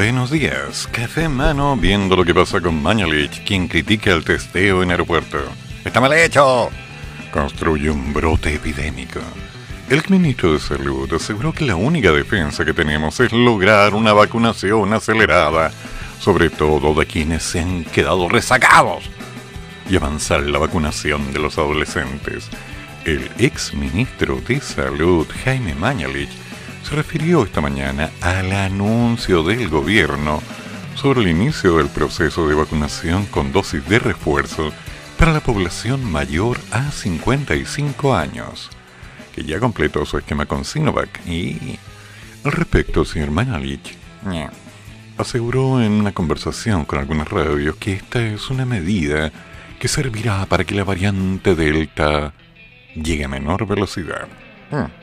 Buenos días, café mano viendo lo que pasa con Mañalich, quien critica el testeo en aeropuerto. ¡Está mal hecho! construye un brote epidémico. El ministro de Salud aseguró que la única defensa que tenemos es lograr una vacunación acelerada, sobre todo de quienes se han quedado rezagados, y avanzar la vacunación de los adolescentes. El ex ministro de Salud, Jaime Mañalich, se refirió esta mañana al anuncio del gobierno sobre el inicio del proceso de vacunación con dosis de refuerzo para la población mayor a 55 años, que ya completó su esquema con Sinovac y, al respecto, el señor Manalich aseguró en una conversación con algunas radios que esta es una medida que servirá para que la variante Delta llegue a menor velocidad. Hmm.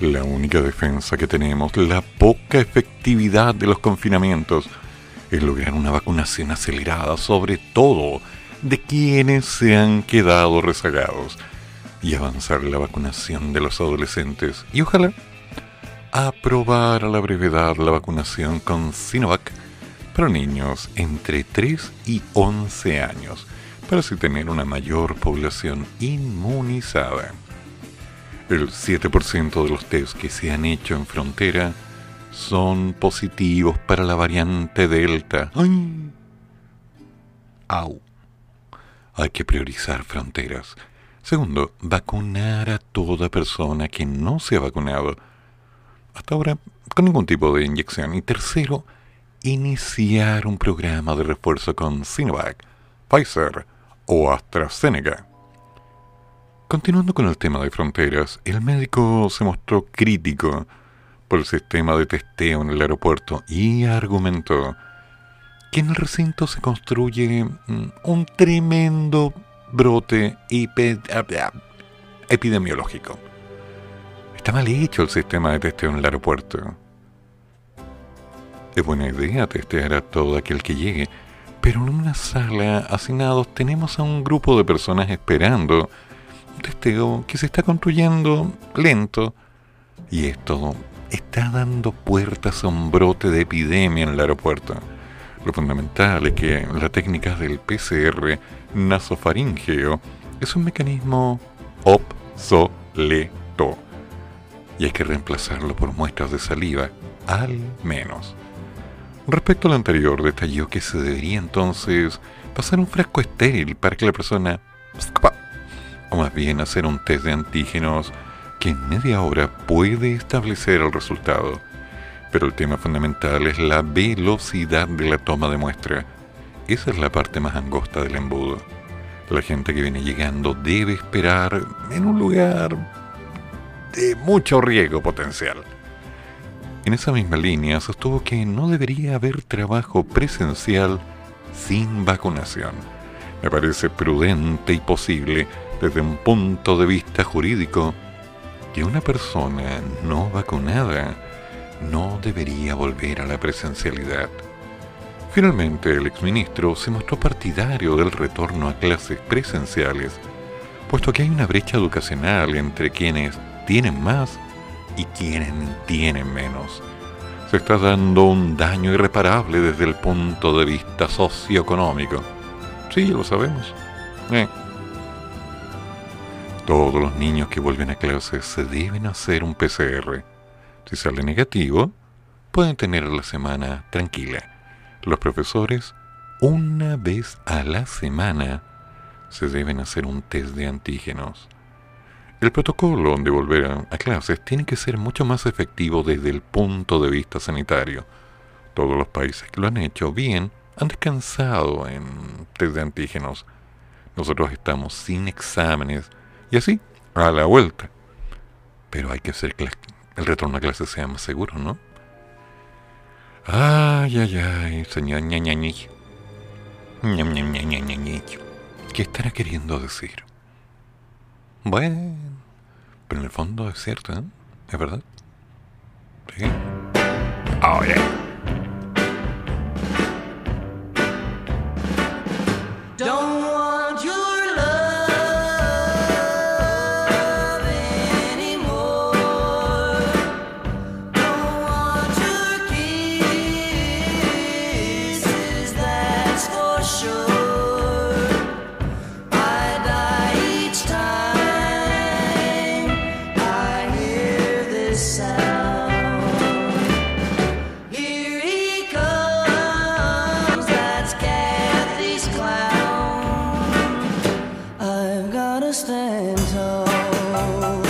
La única defensa que tenemos, la poca efectividad de los confinamientos, es lograr una vacunación acelerada, sobre todo de quienes se han quedado rezagados y avanzar la vacunación de los adolescentes y ojalá aprobar a la brevedad la vacunación con Sinovac para niños entre 3 y 11 años para así tener una mayor población inmunizada. El 7% de los test que se han hecho en frontera son positivos para la variante Delta. ¡Ay! ¡Au! hay que priorizar fronteras. Segundo, vacunar a toda persona que no se ha vacunado. Hasta ahora, con ningún tipo de inyección. Y tercero, iniciar un programa de refuerzo con Sinovac, Pfizer o AstraZeneca. Continuando con el tema de fronteras, el médico se mostró crítico por el sistema de testeo en el aeropuerto y argumentó que en el recinto se construye mm, un tremendo brote epidemiológico. Está mal hecho el sistema de testeo en el aeropuerto. Es buena idea testear a todo aquel que llegue, pero en una sala asignados tenemos a un grupo de personas esperando testeo que se está construyendo lento y esto está dando puertas a un brote de epidemia en el aeropuerto. Lo fundamental es que la técnica del PCR nasofaringeo es un mecanismo obsoleto y hay que reemplazarlo por muestras de saliva, al menos. Respecto al anterior, detalló que se debería entonces pasar un frasco estéril para que la persona, más bien hacer un test de antígenos que en media hora puede establecer el resultado pero el tema fundamental es la velocidad de la toma de muestra. Esa es la parte más angosta del embudo. La gente que viene llegando debe esperar en un lugar de mucho riesgo potencial. En esa misma línea sostuvo que no debería haber trabajo presencial sin vacunación. Me parece prudente y posible desde un punto de vista jurídico que una persona no vacunada no debería volver a la presencialidad. Finalmente, el exministro se mostró partidario del retorno a clases presenciales, puesto que hay una brecha educacional entre quienes tienen más y quienes tienen menos. Se está dando un daño irreparable desde el punto de vista socioeconómico. Sí, lo sabemos. Eh. Todos los niños que vuelven a clases se deben hacer un PCR si sale negativo, pueden tener la semana tranquila. Los profesores, una vez a la semana, se deben hacer un test de antígenos. El protocolo de volver a, clases tiene que ser mucho más efectivo desde el punto de vista sanitario. Todos los países que lo han hecho bien han descansado en test de antígenos. Nosotros estamos sin exámenes y así, a la vuelta. Pero hay que ser el retorno a clase sea más seguro, ¿no? Ay, ay, ay, señor ñañañi. ¿Qué estará queriendo decir? Bueno, pero en el fondo es cierto, ¿eh? ¿Es verdad? Sí. Oh, yeah. and told.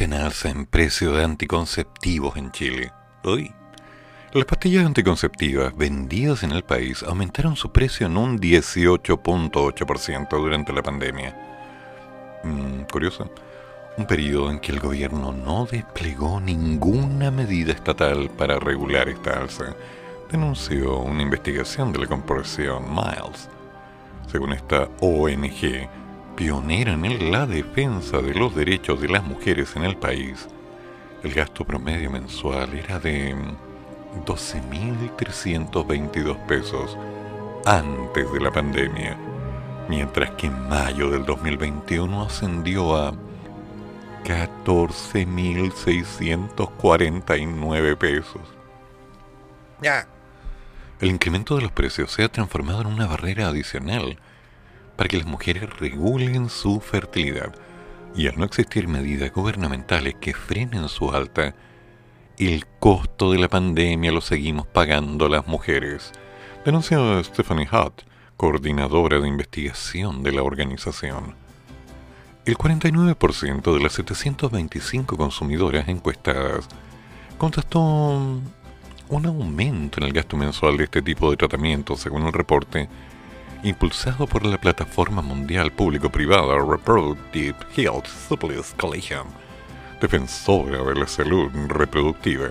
En precio de anticonceptivos en Chile. Hoy, las pastillas anticonceptivas vendidas en el país aumentaron su precio en un 18.8% durante la pandemia. Mm, curioso. Un periodo en que el gobierno no desplegó ninguna medida estatal para regular esta alza, denunció una investigación de la corporación Miles. Según esta ONG, pionera en la defensa de los derechos de las mujeres en el país, el gasto promedio mensual era de 12.322 pesos antes de la pandemia, mientras que en mayo del 2021 ascendió a 14.649 pesos. Ya. El incremento de los precios se ha transformado en una barrera adicional para que las mujeres regulen su fertilidad. Y al no existir medidas gubernamentales que frenen su alta, el costo de la pandemia lo seguimos pagando las mujeres, denunció Stephanie Hutt, coordinadora de investigación de la organización. El 49% de las 725 consumidoras encuestadas contestó un aumento en el gasto mensual de este tipo de tratamientos, según el reporte impulsado por la plataforma mundial público-privada Reproductive Health Supplies Coalition, defensora de la salud reproductiva.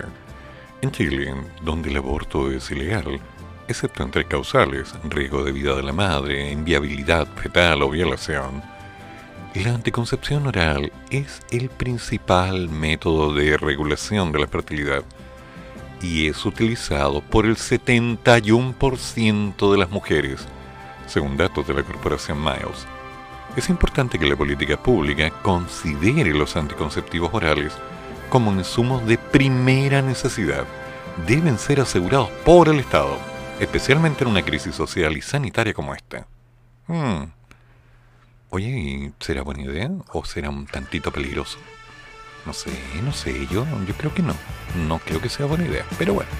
En Chile, donde el aborto es ilegal, excepto entre causales, riesgo de vida de la madre, inviabilidad fetal o violación, la anticoncepción oral es el principal método de regulación de la fertilidad y es utilizado por el 71% de las mujeres según datos de la corporación Miles. Es importante que la política pública considere los anticonceptivos orales como insumos de primera necesidad. Deben ser asegurados por el Estado, especialmente en una crisis social y sanitaria como esta. Hmm. Oye, ¿será buena idea o será un tantito peligroso? No sé, no sé, yo, yo creo que no. No creo que sea buena idea, pero bueno.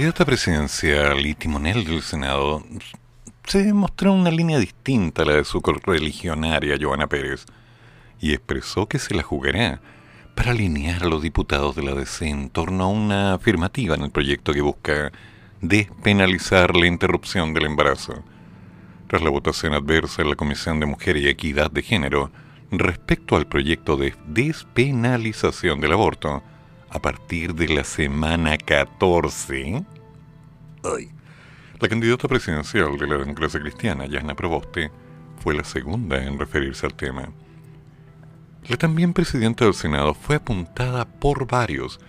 Candidata presidencial y timonel del Senado se mostró una línea distinta a la de su correligionaria Joana Pérez y expresó que se la jugará para alinear a los diputados de la DC en torno a una afirmativa en el proyecto que busca despenalizar la interrupción del embarazo. Tras la votación adversa en la Comisión de Mujer y Equidad de Género respecto al proyecto de despenalización del aborto, a partir de la semana 14, la candidata presidencial de la democracia cristiana, Yana Proboste, fue la segunda en referirse al tema. La también presidenta del Senado fue apuntada por varios,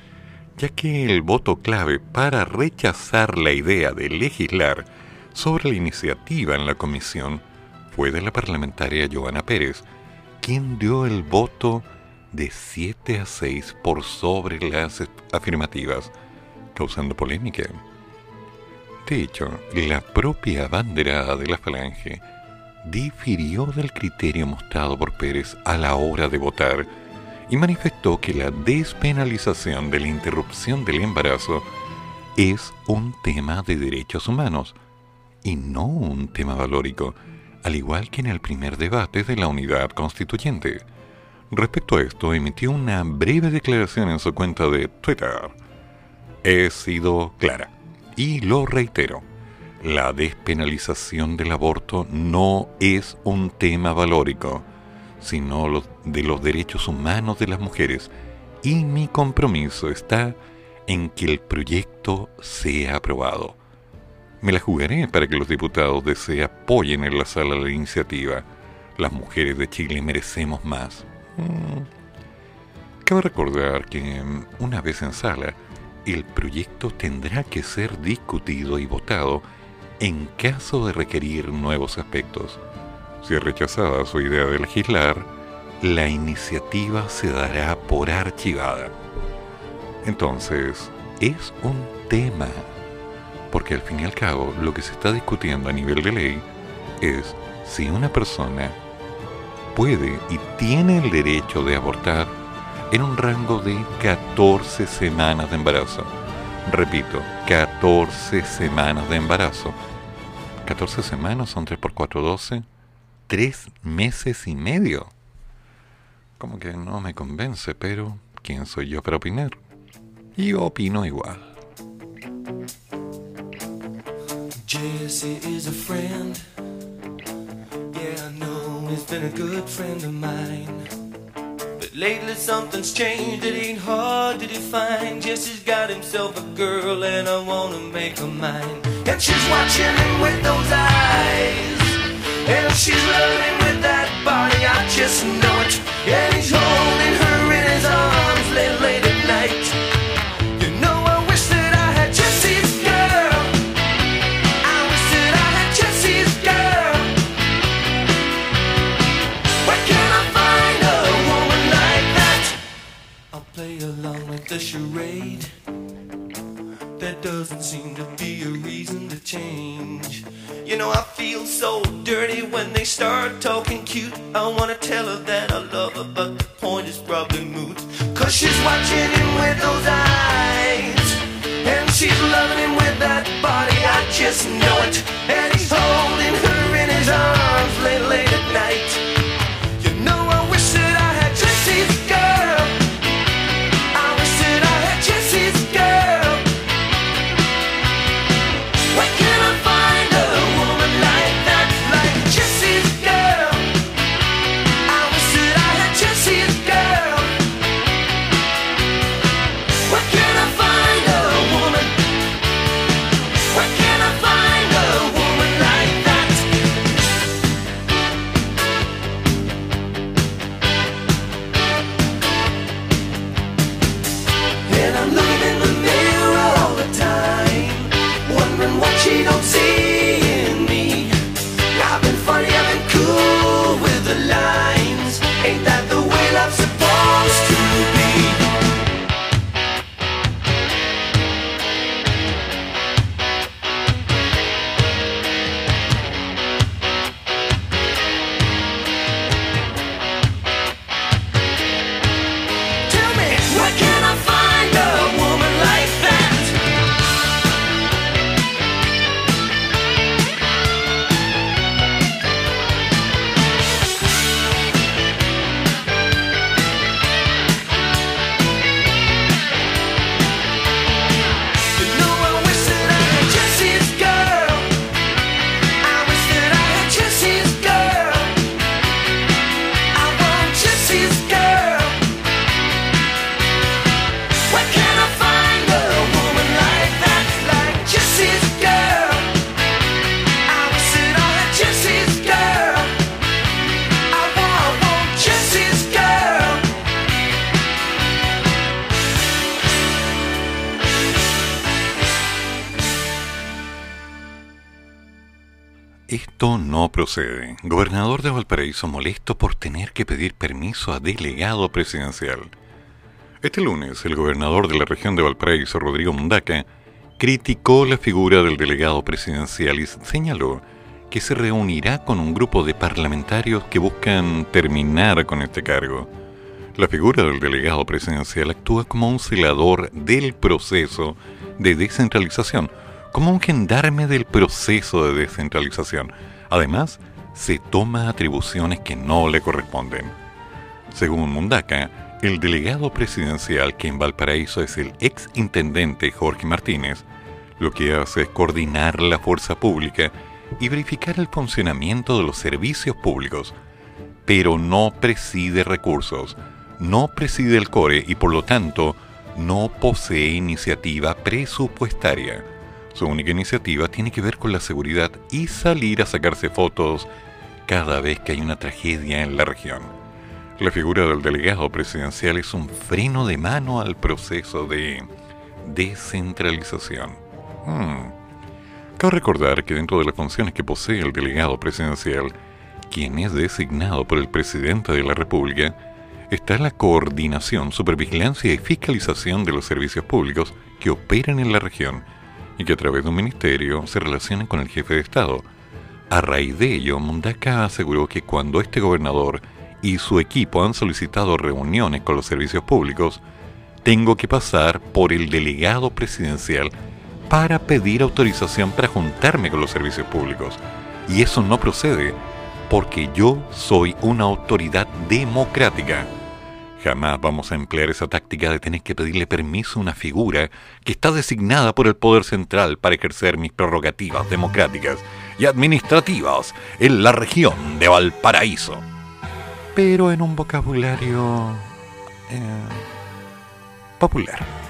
ya que el voto clave para rechazar la idea de legislar sobre la iniciativa en la comisión fue de la parlamentaria Joana Pérez, quien dio el voto de 7 a 6 por sobre las afirmativas, causando polémica. De hecho, la propia banderada de la Falange difirió del criterio mostrado por Pérez a la hora de votar y manifestó que la despenalización de la interrupción del embarazo es un tema de derechos humanos y no un tema valórico, al igual que en el primer debate de la unidad constituyente. Respecto a esto, emitió una breve declaración en su cuenta de Twitter. He sido clara y lo reitero. La despenalización del aborto no es un tema valórico, sino de los derechos humanos de las mujeres y mi compromiso está en que el proyecto sea aprobado. Me la jugaré para que los diputados de SEA apoyen en la sala la iniciativa. Las mujeres de Chile merecemos más. Mm. Cabe recordar que mm, una vez en sala, el proyecto tendrá que ser discutido y votado en caso de requerir nuevos aspectos. Si rechazada su idea de legislar, la iniciativa se dará por archivada. Entonces, es un tema, porque al fin y al cabo lo que se está discutiendo a nivel de ley es si una persona puede y tiene el derecho de abortar en un rango de 14 semanas de embarazo. Repito, 14 semanas de embarazo. 14 semanas son 3 por 4, 12. 3 meses y medio. Como que no me convence, pero ¿quién soy yo para opinar? Y opino igual. Jesse is a friend. He's been a good friend of mine. But lately something's changed, it ain't hard to define. Jesse's got himself a girl and I wanna make her mine. And she's watching him with those eyes. And she's loving with that body, I just know it. And he's holding her in his arms late, late the charade. There doesn't seem to be a reason to change. You know, I feel so dirty when they start talking cute. I wanna tell her that I love her, but the point is probably moot. Cause she's watching him with those eyes. And she's loving him with that body, I just know it. And he's holding her Gobernador de Valparaíso molesto por tener que pedir permiso a delegado presidencial. Este lunes, el gobernador de la región de Valparaíso, Rodrigo Mundaca, criticó la figura del delegado presidencial y señaló que se reunirá con un grupo de parlamentarios que buscan terminar con este cargo. La figura del delegado presidencial actúa como un celador del proceso de descentralización, como un gendarme del proceso de descentralización. Además, se toma atribuciones que no le corresponden. Según Mundaca, el delegado presidencial, que en Valparaíso es el ex intendente Jorge Martínez, lo que hace es coordinar la fuerza pública y verificar el funcionamiento de los servicios públicos, pero no preside recursos, no preside el core y por lo tanto no posee iniciativa presupuestaria. Su única iniciativa tiene que ver con la seguridad y salir a sacarse fotos cada vez que hay una tragedia en la región. La figura del delegado presidencial es un freno de mano al proceso de descentralización. Hmm. Cabe recordar que dentro de las funciones que posee el delegado presidencial, quien es designado por el presidente de la República, está la coordinación, supervigilancia y fiscalización de los servicios públicos que operan en la región y que a través de un ministerio se relacionan con el jefe de Estado. A raíz de ello, Mundaka aseguró que cuando este gobernador y su equipo han solicitado reuniones con los servicios públicos, tengo que pasar por el delegado presidencial para pedir autorización para juntarme con los servicios públicos. Y eso no procede, porque yo soy una autoridad democrática. Jamás vamos a emplear esa táctica de tener que pedirle permiso a una figura que está designada por el poder central para ejercer mis prerrogativas democráticas y administrativas en la región de Valparaíso. Pero en un vocabulario eh, popular.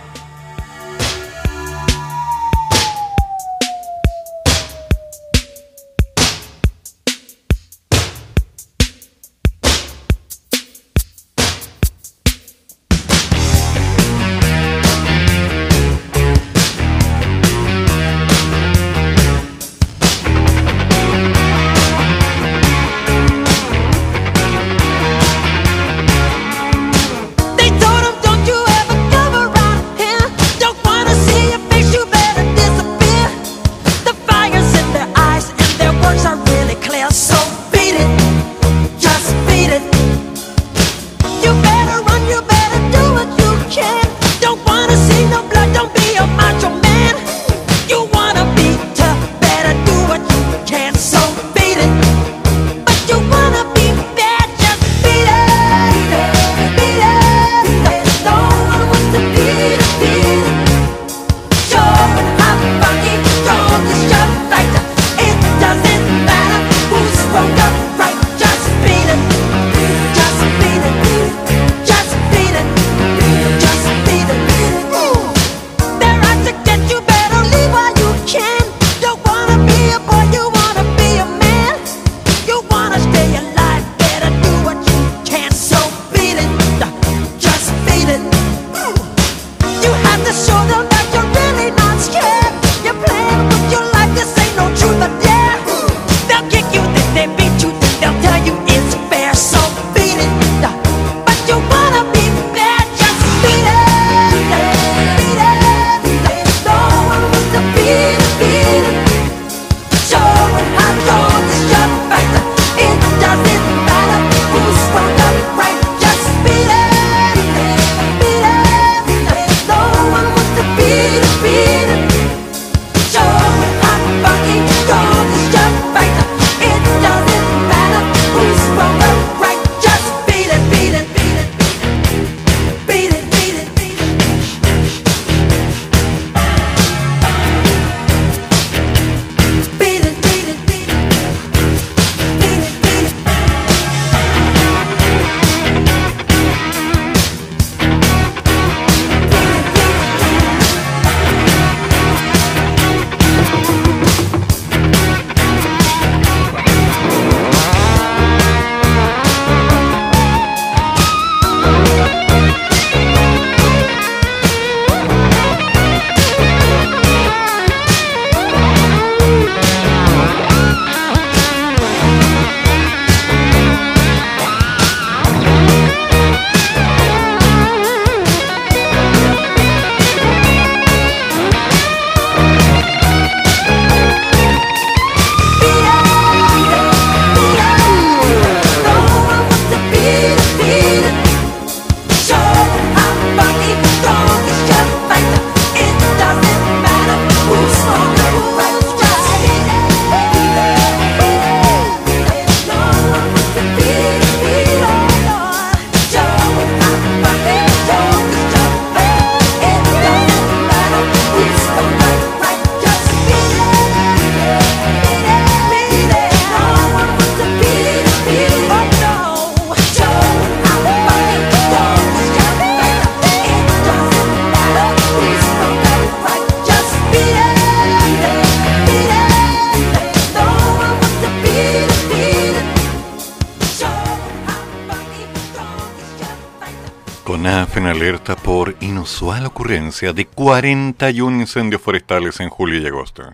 Ocurrencia de 41 incendios forestales en julio y agosto.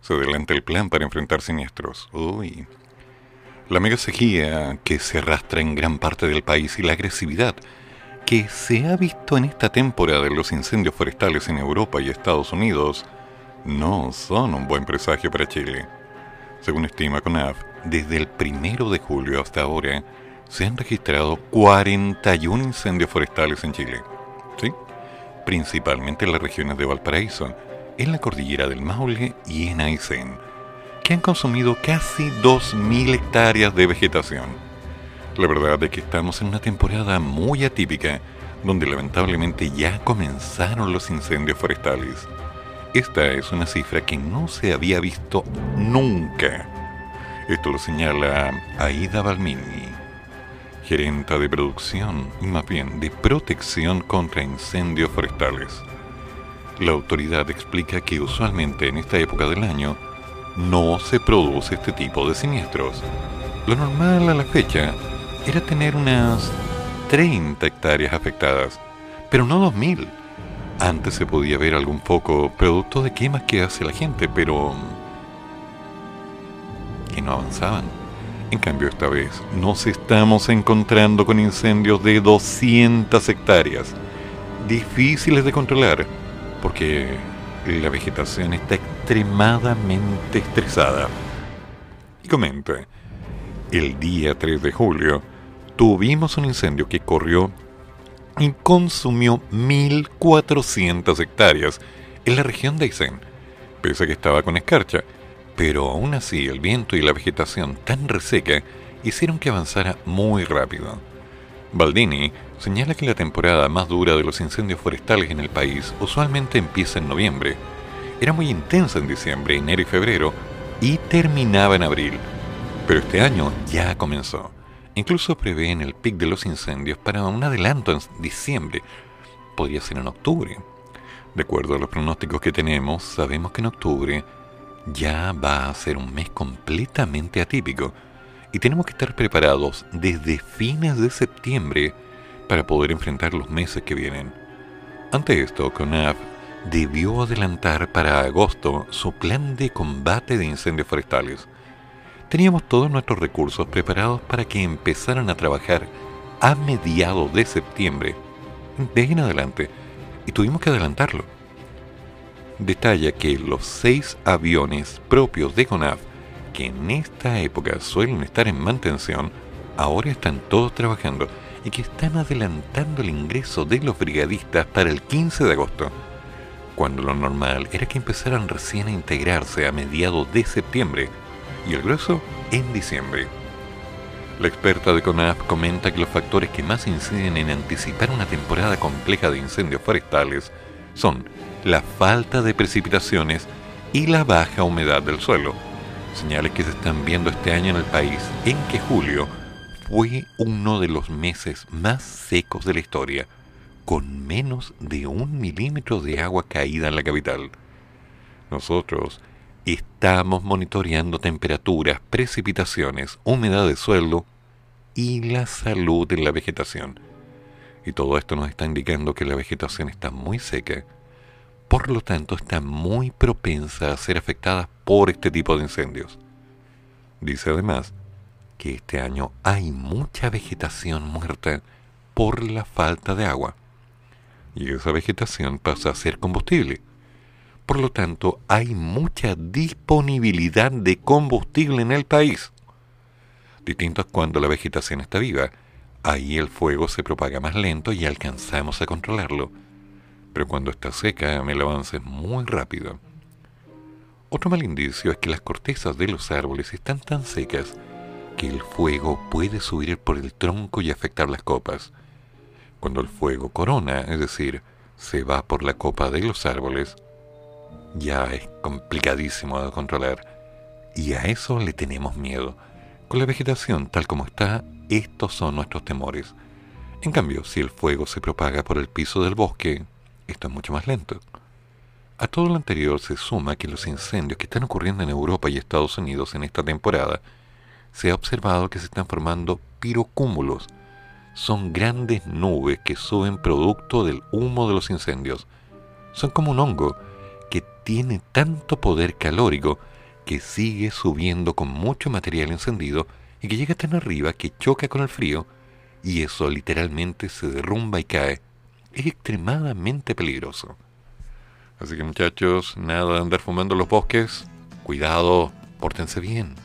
Se adelanta el plan para enfrentar siniestros. Uy. La mega sequía que se arrastra en gran parte del país y la agresividad que se ha visto en esta temporada de los incendios forestales en Europa y Estados Unidos no son un buen presagio para Chile. Según estima CONAF, desde el primero de julio hasta ahora, se han registrado 41 incendios forestales en Chile. Principalmente en las regiones de Valparaíso, en la cordillera del Maule y en Aysén, que han consumido casi 2.000 hectáreas de vegetación. La verdad es que estamos en una temporada muy atípica, donde lamentablemente ya comenzaron los incendios forestales. Esta es una cifra que no se había visto nunca. Esto lo señala Aida Balmini, gerenta de producción y más bien de protección contra incendios forestales. La autoridad explica que usualmente en esta época del año no se produce este tipo de siniestros. Lo normal a la fecha era tener unas 30 hectáreas afectadas, pero no 2000. Antes se podía ver algún foco producto de quemas que hace la gente, pero que no avanzaban. En cambio, esta vez nos estamos encontrando con incendios de 200 hectáreas, difíciles de controlar, porque la vegetación está extremadamente estresada. Y comenta, el día 3 de julio tuvimos un incendio que corrió y consumió 1.400 hectáreas en la región de Aysén, pese a que estaba con escarcha, pero aún así el viento y la vegetación tan reseca hicieron que avanzara muy rápido. Baldini señala que la temporada más dura de los incendios forestales en el país usualmente empieza en noviembre. Era muy intensa en diciembre, enero y febrero y terminaba en abril. Pero este año ya comenzó. Incluso prevén el pic de los incendios para un adelanto en diciembre. Podría ser en octubre. De acuerdo a los pronósticos que tenemos, sabemos que en octubre ya va a ser un mes completamente atípico y tenemos que estar preparados desde fines de septiembre para poder enfrentar los meses que vienen. Ante esto, CONAF debió adelantar para agosto su plan de combate de incendios forestales. Teníamos todos nuestros recursos preparados para que empezaran a trabajar a mediados de septiembre, de en adelante, y tuvimos que adelantarlo detalla que los seis aviones propios de CONAF, que en esta época suelen estar en mantención, ahora están todos trabajando y que están adelantando el ingreso de los brigadistas para el 15 de agosto, cuando lo normal era que empezaran recién a integrarse a mediados de septiembre y el grueso en diciembre. La experta de CONAF comenta que los factores que más inciden en anticipar una temporada compleja de incendios forestales son la falta de precipitaciones y la baja humedad del suelo. Señales que se están viendo este año en el país, en que julio fue uno de los meses más secos de la historia, con menos de un milímetro de agua caída en la capital. Nosotros estamos monitoreando temperaturas, precipitaciones, humedad de suelo y la salud de la vegetación. Y todo esto nos está indicando que la vegetación está muy seca por lo tanto está muy propensa a ser afectada por este tipo de incendios. Dice además que este año hay mucha vegetación muerta por la falta de agua y esa vegetación pasa a ser combustible. Por lo tanto, hay mucha disponibilidad de combustible en el país. Distinto a cuando la vegetación está viva, ahí el fuego se propaga más lento y alcanzamos a controlarlo pero cuando está seca el avance es muy rápido. Otro mal indicio es que las cortezas de los árboles están tan secas que el fuego puede subir por el tronco y afectar las copas. Cuando el fuego corona, es decir, se va por la copa de los árboles, ya es complicadísimo de controlar. Y a eso le tenemos miedo. Con la vegetación tal como está, estos son nuestros temores. En cambio, si el fuego se propaga por el piso del bosque, esto es mucho más lento. A todo lo anterior se suma que los incendios que están ocurriendo en Europa y Estados Unidos en esta temporada, se ha observado que se están formando pirocúmulos, son grandes nubes que suben producto del humo de los incendios. Son como un hongo que tiene tanto poder calórico que sigue subiendo con mucho material encendido y que llega tan arriba que choca con el frío y eso literalmente se derrumba y cae. Es extremadamente peligroso. Así que muchachos, nada de andar fumando los bosques. Cuidado, pórtense bien.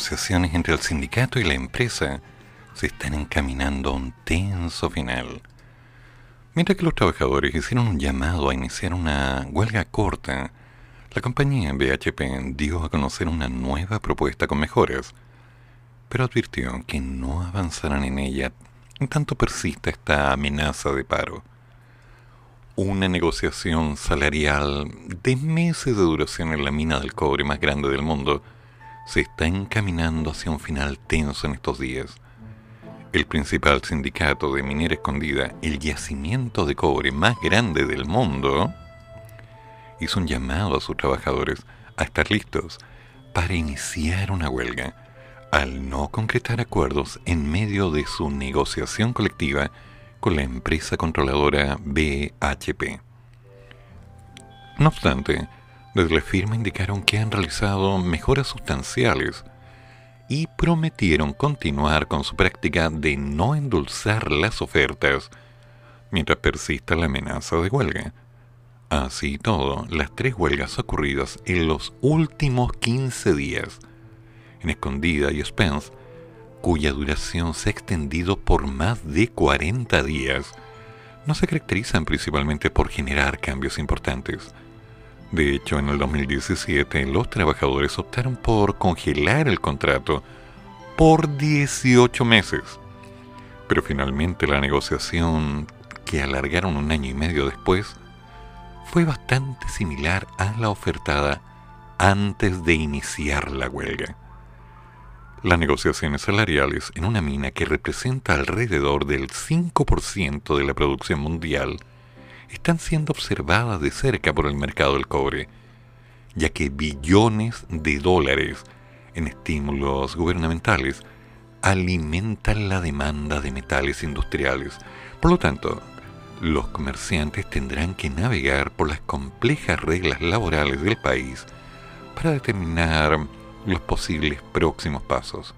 Negociaciones entre el sindicato y la empresa se están encaminando a un tenso final. Mientras que los trabajadores hicieron un llamado a iniciar una huelga corta, la compañía BHP dio a conocer una nueva propuesta con mejoras, pero advirtió que no avanzarán en ella en tanto persista esta amenaza de paro. Una negociación salarial de meses de duración en la mina del cobre más grande del mundo se está encaminando hacia un final tenso en estos días. El principal sindicato de minera escondida, el yacimiento de cobre más grande del mundo, hizo un llamado a sus trabajadores a estar listos para iniciar una huelga al no concretar acuerdos en medio de su negociación colectiva con la empresa controladora BHP. No obstante, desde la firma indicaron que han realizado mejoras sustanciales y prometieron continuar con su práctica de no endulzar las ofertas mientras persista la amenaza de huelga. Así todo, las tres huelgas ocurridas en los últimos 15 días, en Escondida y Spence, cuya duración se ha extendido por más de 40 días, no se caracterizan principalmente por generar cambios importantes, de hecho, en el 2017 los trabajadores optaron por congelar el contrato por 18 meses. Pero finalmente la negociación, que alargaron un año y medio después, fue bastante similar a la ofertada antes de iniciar la huelga. Las negociaciones salariales en una mina que representa alrededor del 5% de la producción mundial están siendo observadas de cerca por el mercado del cobre, ya que billones de dólares en estímulos gubernamentales alimentan la demanda de metales industriales. Por lo tanto, los comerciantes tendrán que navegar por las complejas reglas laborales del país para determinar los posibles próximos pasos.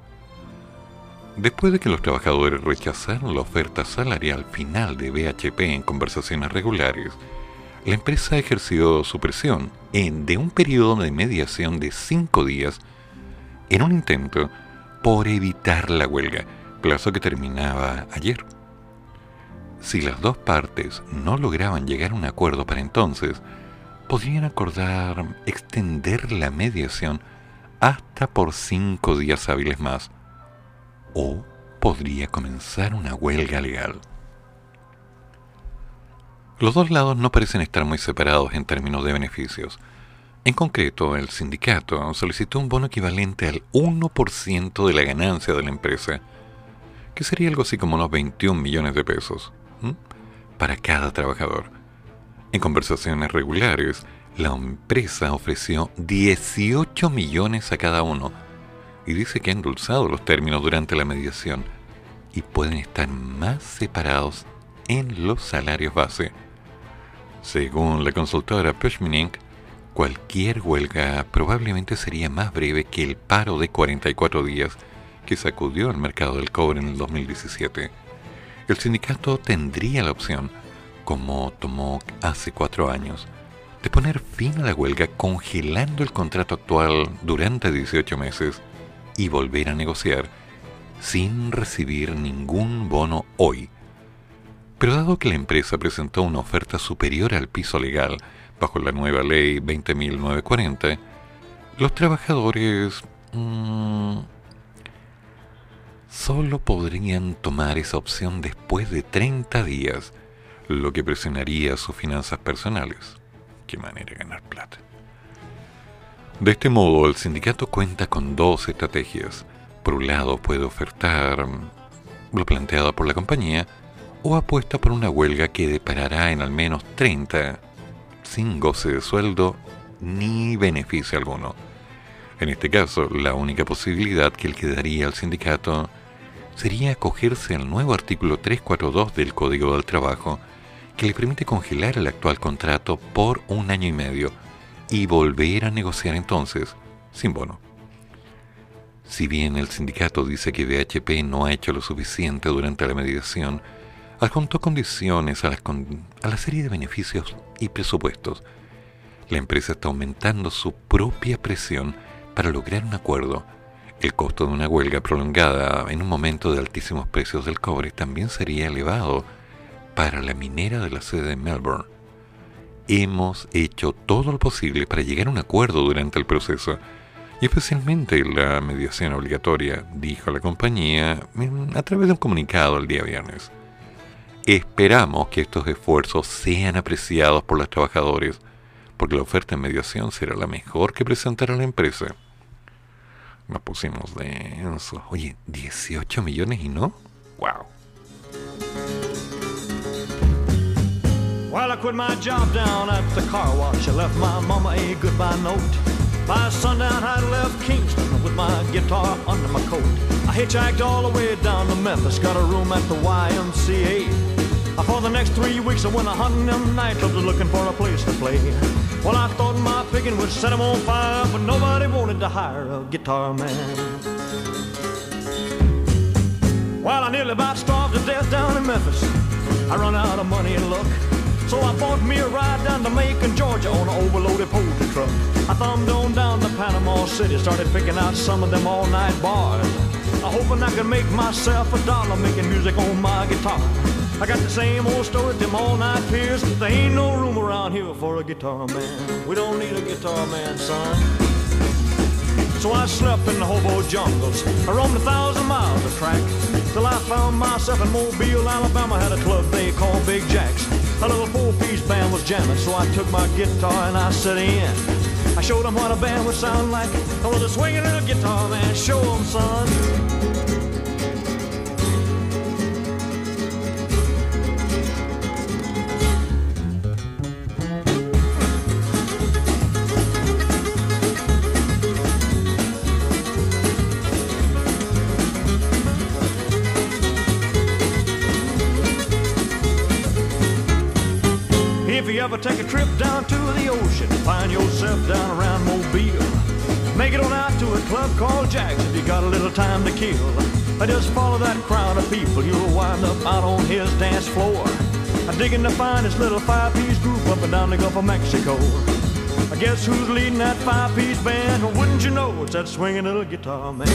Después de que los trabajadores rechazaron la oferta salarial final de BHP en conversaciones regulares, la empresa ejerció su presión en, de un periodo de mediación de cinco días en un intento por evitar la huelga, plazo que terminaba ayer. Si las dos partes no lograban llegar a un acuerdo para entonces, podrían acordar extender la mediación hasta por cinco días hábiles más o podría comenzar una huelga legal. Los dos lados no parecen estar muy separados en términos de beneficios. En concreto, el sindicato solicitó un bono equivalente al 1% de la ganancia de la empresa, que sería algo así como unos 21 millones de pesos, para cada trabajador. En conversaciones regulares, la empresa ofreció 18 millones a cada uno, y dice que ha endulzado los términos durante la mediación y pueden estar más separados en los salarios base. Según la consultora Pushminink, cualquier huelga probablemente sería más breve que el paro de 44 días que sacudió al mercado del cobre en el 2017. El sindicato tendría la opción, como tomó hace cuatro años, de poner fin a la huelga congelando el contrato actual durante 18 meses y volver a negociar sin recibir ningún bono hoy. Pero dado que la empresa presentó una oferta superior al piso legal bajo la nueva ley 20.940, los trabajadores mm, solo podrían tomar esa opción después de 30 días, lo que presionaría sus finanzas personales. Qué manera de ganar plata. De este modo, el sindicato cuenta con dos estrategias. Por un lado, puede ofertar lo planteado por la compañía o apuesta por una huelga que deparará en al menos 30 sin goce de sueldo ni beneficio alguno. En este caso, la única posibilidad que le quedaría al sindicato sería acogerse al nuevo artículo 342 del Código del Trabajo, que le permite congelar el actual contrato por un año y medio y volver a negociar entonces sin bono. Si bien el sindicato dice que BHP no ha hecho lo suficiente durante la mediación, adjuntó condiciones a, a la serie de beneficios y presupuestos. La empresa está aumentando su propia presión para lograr un acuerdo. El costo de una huelga prolongada en un momento de altísimos precios del cobre también sería elevado para la minera de la sede de Melbourne hemos hecho todo lo posible para llegar a un acuerdo durante el proceso, y especialmente la mediación obligatoria, dijo la compañía a través de un comunicado el día viernes. Esperamos que estos esfuerzos sean apreciados por los trabajadores, porque la oferta de mediación será la mejor que presentará la empresa. Nos pusimos densos. Oye, 18 millones y no. Wow. While I quit my job down at the car wash, I left my mama a goodbye note. By sundown, I left Kingston with my guitar under my coat. I hitchhiked all the way down to Memphis, got a room at the YMCA. For the next three weeks, I went a hunting them nightclubs looking for a place to play. Well, I thought my picking would set 'em on fire, but nobody wanted to hire a guitar man. While I nearly about starved to death down in Memphis, I run out of money and luck. So I bought me a ride down to Macon, Georgia on an overloaded poultry truck. I thumbed on down to Panama City, started picking out some of them all-night bars. I hoping I could make myself a dollar making music on my guitar. I got the same old story, them all-night peers. There ain't no room around here for a guitar man. We don't need a guitar man, son. So I slept in the hobo jungles. I roamed a thousand miles of track till I found myself in Mobile, Alabama. Had a club they called Big Jacks. A little four-piece band was jamming, so I took my guitar and I set in. I showed them what a band would sound like. I was a swinging little guitar man. Show them, son. Ever take a trip down to the ocean, find yourself down around Mobile. Make it on out to a club called Jack's if you got a little time to kill. Just follow that crowd of people, you'll wind up out on his dance floor. Digging to find this little five-piece group up and down the Gulf of Mexico. I guess who's leading that five-piece band? Wouldn't you know it's that swinging little guitar man?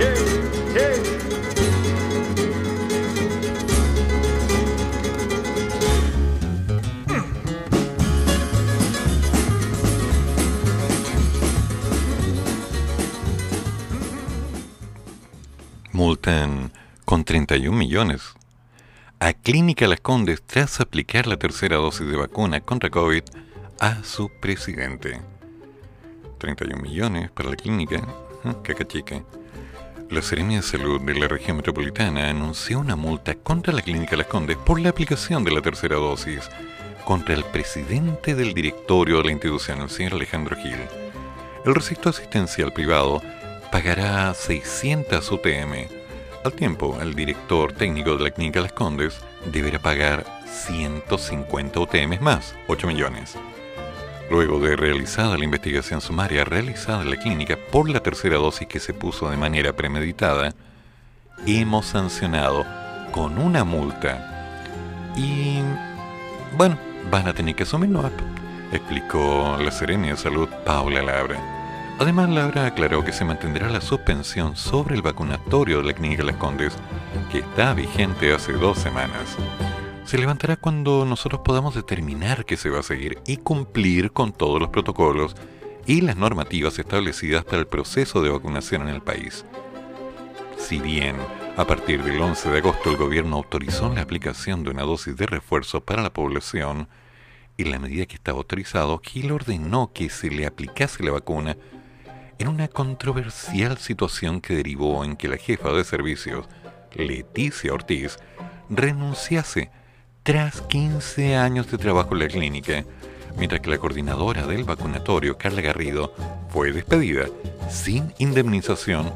Yeah, yeah. Multan con 31 millones a Clínica Las Condes tras aplicar la tercera dosis de vacuna contra COVID a su presidente. 31 millones para la clínica, ¿eh? caca chica. La Serenia de Salud de la región metropolitana anunció una multa contra la Clínica Las Condes por la aplicación de la tercera dosis contra el presidente del directorio de la institución, el señor Alejandro Gil. El recinto asistencial privado pagará 600 UTM. Al tiempo, el director técnico de la Clínica Las Condes deberá pagar 150 UTM más, 8 millones. Luego de realizada la investigación sumaria realizada en la clínica por la tercera dosis que se puso de manera premeditada, hemos sancionado con una multa. Y bueno, van a tener que asumirlo, explicó la Serenia de Salud Paula Labra. Además, Labra aclaró que se mantendrá la suspensión sobre el vacunatorio de la Clínica Las Condes, que está vigente hace dos semanas. Se levantará cuando nosotros podamos determinar que se va a seguir y cumplir con todos los protocolos y las normativas establecidas para el proceso de vacunación en el país. Si bien a partir del 11 de agosto el gobierno autorizó la aplicación de una dosis de refuerzo para la población, y la medida que estaba autorizado, Gil ordenó que se le aplicase la vacuna en una controversial situación que derivó en que la jefa de servicios, Leticia Ortiz, renunciase tras 15 años de trabajo en la clínica, mientras que la coordinadora del vacunatorio, Carla Garrido, fue despedida sin indemnización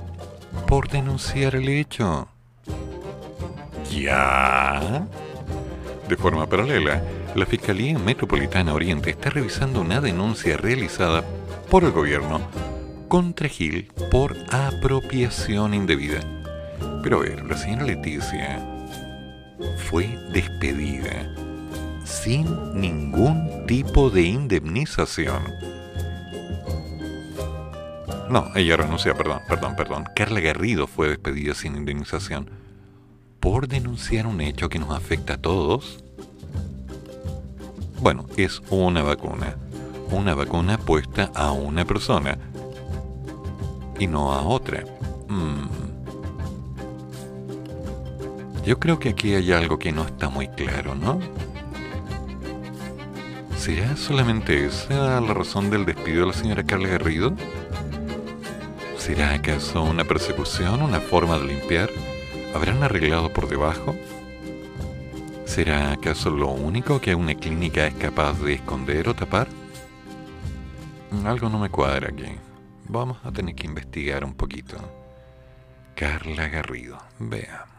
por denunciar el hecho. ¿Ya? De forma paralela, la Fiscalía Metropolitana Oriente está revisando una denuncia realizada por el gobierno contra Gil por apropiación indebida. Pero a ver, la señora Leticia fue despedida sin ningún tipo de indemnización. No, ella renunció, perdón, perdón, perdón. Carla Garrido fue despedida sin indemnización por denunciar un hecho que nos afecta a todos. Bueno, es una vacuna. Una vacuna puesta a una persona y no a otra. Mm. Yo creo que aquí hay algo que no está muy claro, ¿no? ¿Será solamente esa la razón del despido de la señora Carla Garrido? ¿Será acaso una persecución, una forma de limpiar? ¿Habrán arreglado por debajo? ¿Será acaso lo único que una clínica es capaz de esconder o tapar? Algo no me cuadra aquí. Vamos a tener que investigar un poquito. Carla Garrido, veamos.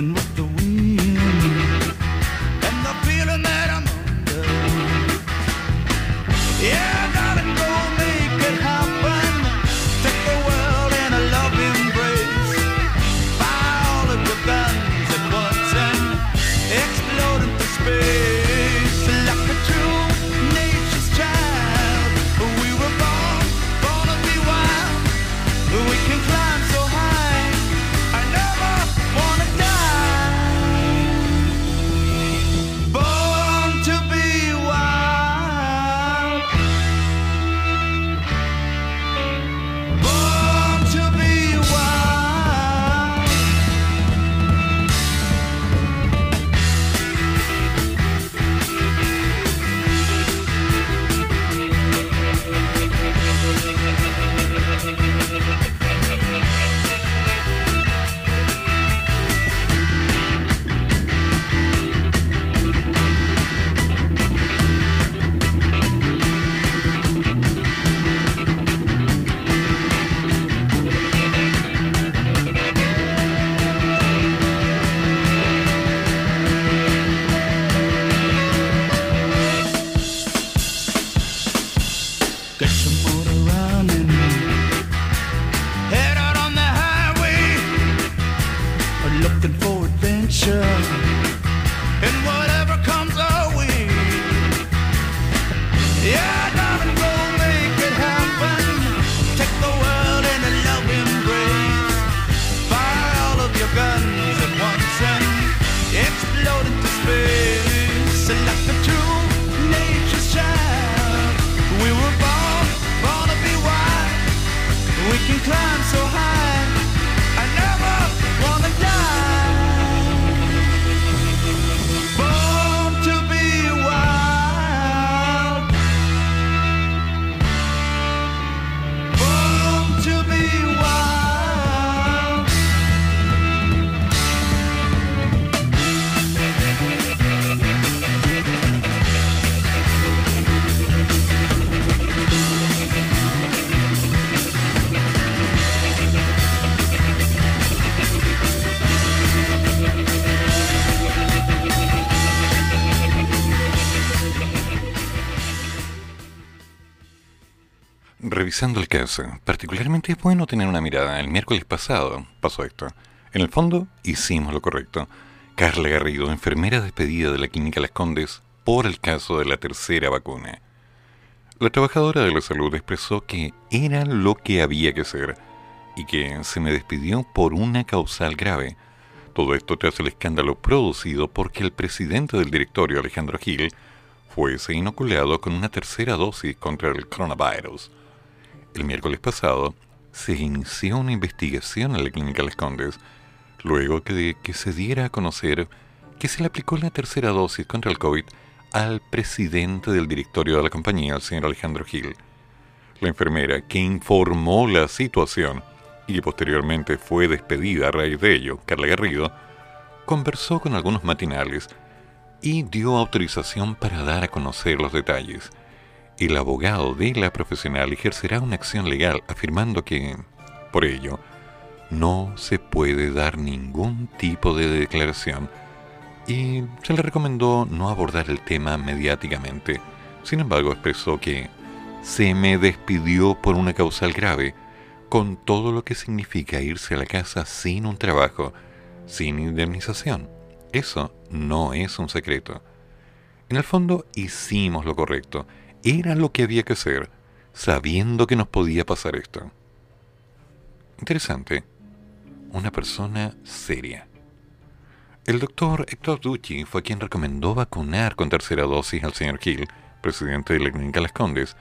and El caso, particularmente es bueno tener una mirada. El miércoles pasado pasó esto. En el fondo, hicimos lo correcto. Carla Garrido, enfermera despedida de la clínica Las Condes por el caso de la tercera vacuna. La trabajadora de la salud expresó que era lo que había que hacer y que se me despidió por una causal grave. Todo esto tras el escándalo producido porque el presidente del directorio, Alejandro Gil, fuese inoculado con una tercera dosis contra el coronavirus el miércoles pasado se inició una investigación en la Clínica Las Condes, luego de que se diera a conocer que se le aplicó la tercera dosis contra el COVID al presidente del directorio de la compañía, el señor Alejandro Gil. La enfermera que informó la situación y que posteriormente fue despedida a raíz de ello, Carla Garrido, conversó con algunos matinales y dio autorización para dar a conocer los detalles el abogado de la profesional ejercerá una acción legal afirmando que, por ello, no se puede dar ningún tipo de declaración y se le recomendó no abordar el tema mediáticamente. Sin embargo, expresó que se me despidió por una causal grave, con todo lo que significa irse a la casa sin un trabajo, sin indemnización. Eso no es un secreto. En el fondo hicimos lo correcto, era lo que había que hacer, sabiendo que nos podía pasar esto. Interesante. Una persona seria. El doctor Héctor Ducci fue quien recomendó vacunar con tercera dosis al señor Hill, presidente de la Clínica Las Condes,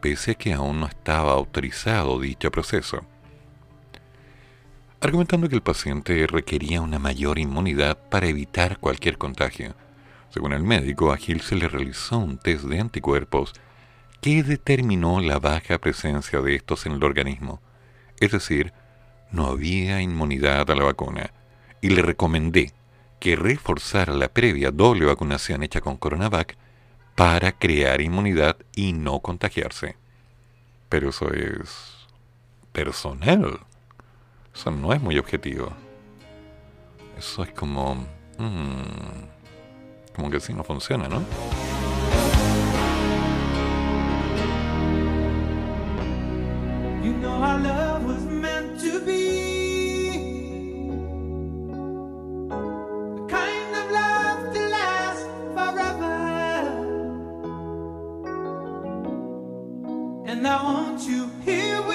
pese a que aún no estaba autorizado dicho proceso. Argumentando que el paciente requería una mayor inmunidad para evitar cualquier contagio. Según el médico, a Hill se le realizó un test de anticuerpos que determinó la baja presencia de estos en el organismo. Es decir, no había inmunidad a la vacuna. Y le recomendé que reforzara la previa doble vacunación hecha con Coronavac para crear inmunidad y no contagiarse. Pero eso es personal. Eso no es muy objetivo. Eso es como... Mm, como que así no funciona, ¿no? You know our love was meant to be kind of love to last forever. And I want you here with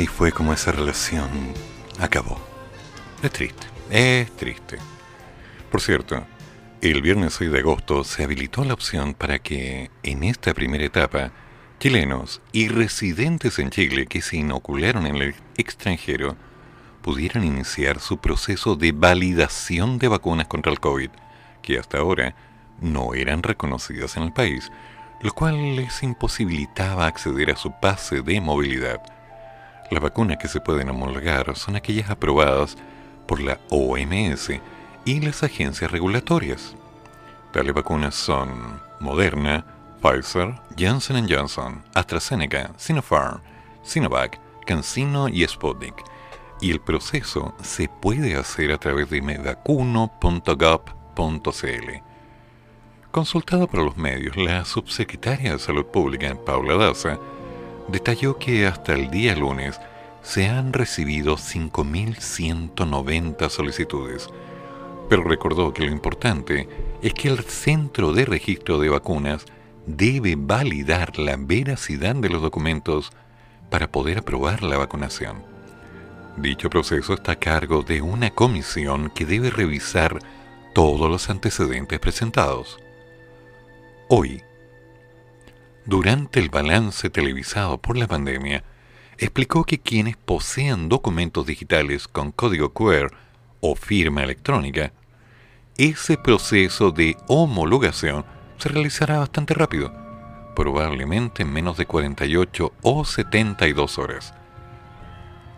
así fue como esa relación acabó. Es triste, es triste. Por cierto, el viernes 6 de agosto se habilitó la opción para que en esta primera etapa chilenos y residentes en Chile que se inocularon en el extranjero pudieran iniciar su proceso de validación de vacunas contra el COVID, que hasta ahora no eran reconocidas en el país, lo cual les imposibilitaba acceder a su pase de movilidad. Las vacunas que se pueden homologar son aquellas aprobadas por la OMS y las agencias regulatorias. Tales vacunas son Moderna, Pfizer, Johnson Johnson, AstraZeneca, Sinopharm, Sinovac, CanSino y Sputnik. Y el proceso se puede hacer a través de mevacuno.gov.cl. Consultada por los medios, la subsecretaria de Salud Pública, Paula Daza, detalló que hasta el día lunes se han recibido 5.190 solicitudes, pero recordó que lo importante es que el Centro de Registro de Vacunas debe validar la veracidad de los documentos para poder aprobar la vacunación. Dicho proceso está a cargo de una comisión que debe revisar todos los antecedentes presentados. Hoy, durante el balance televisado por la pandemia, explicó que quienes posean documentos digitales con código QR o firma electrónica, ese proceso de homologación se realizará bastante rápido, probablemente en menos de 48 o 72 horas.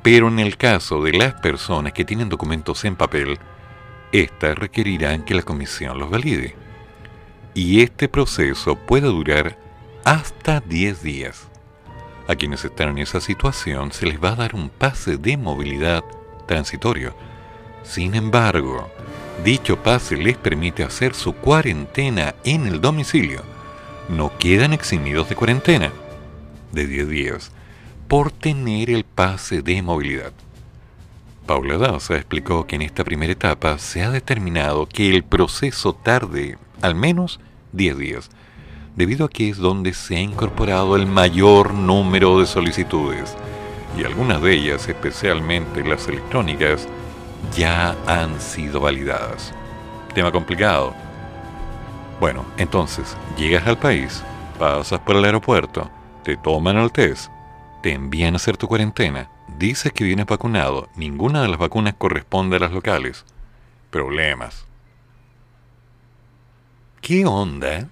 Pero en el caso de las personas que tienen documentos en papel, éstas requerirán que la comisión los valide. Y este proceso puede durar hasta 10 días. A quienes están en esa situación se les va a dar un pase de movilidad transitorio. Sin embargo, dicho pase les permite hacer su cuarentena en el domicilio. No quedan eximidos de cuarentena de 10 días por tener el pase de movilidad. Paula Daza explicó que en esta primera etapa se ha determinado que el proceso tarde al menos 10 días, debido a que es donde se ha incorporado el mayor número de solicitudes, y algunas de ellas, especialmente las electrónicas, ya han sido validadas. Tema complicado. Bueno, entonces, llegas al país, pasas por el aeropuerto, te toman el test, te envían a hacer tu cuarentena, dices que vienes vacunado, ninguna de las vacunas corresponde a las locales. Problemas. ¿Qué onda?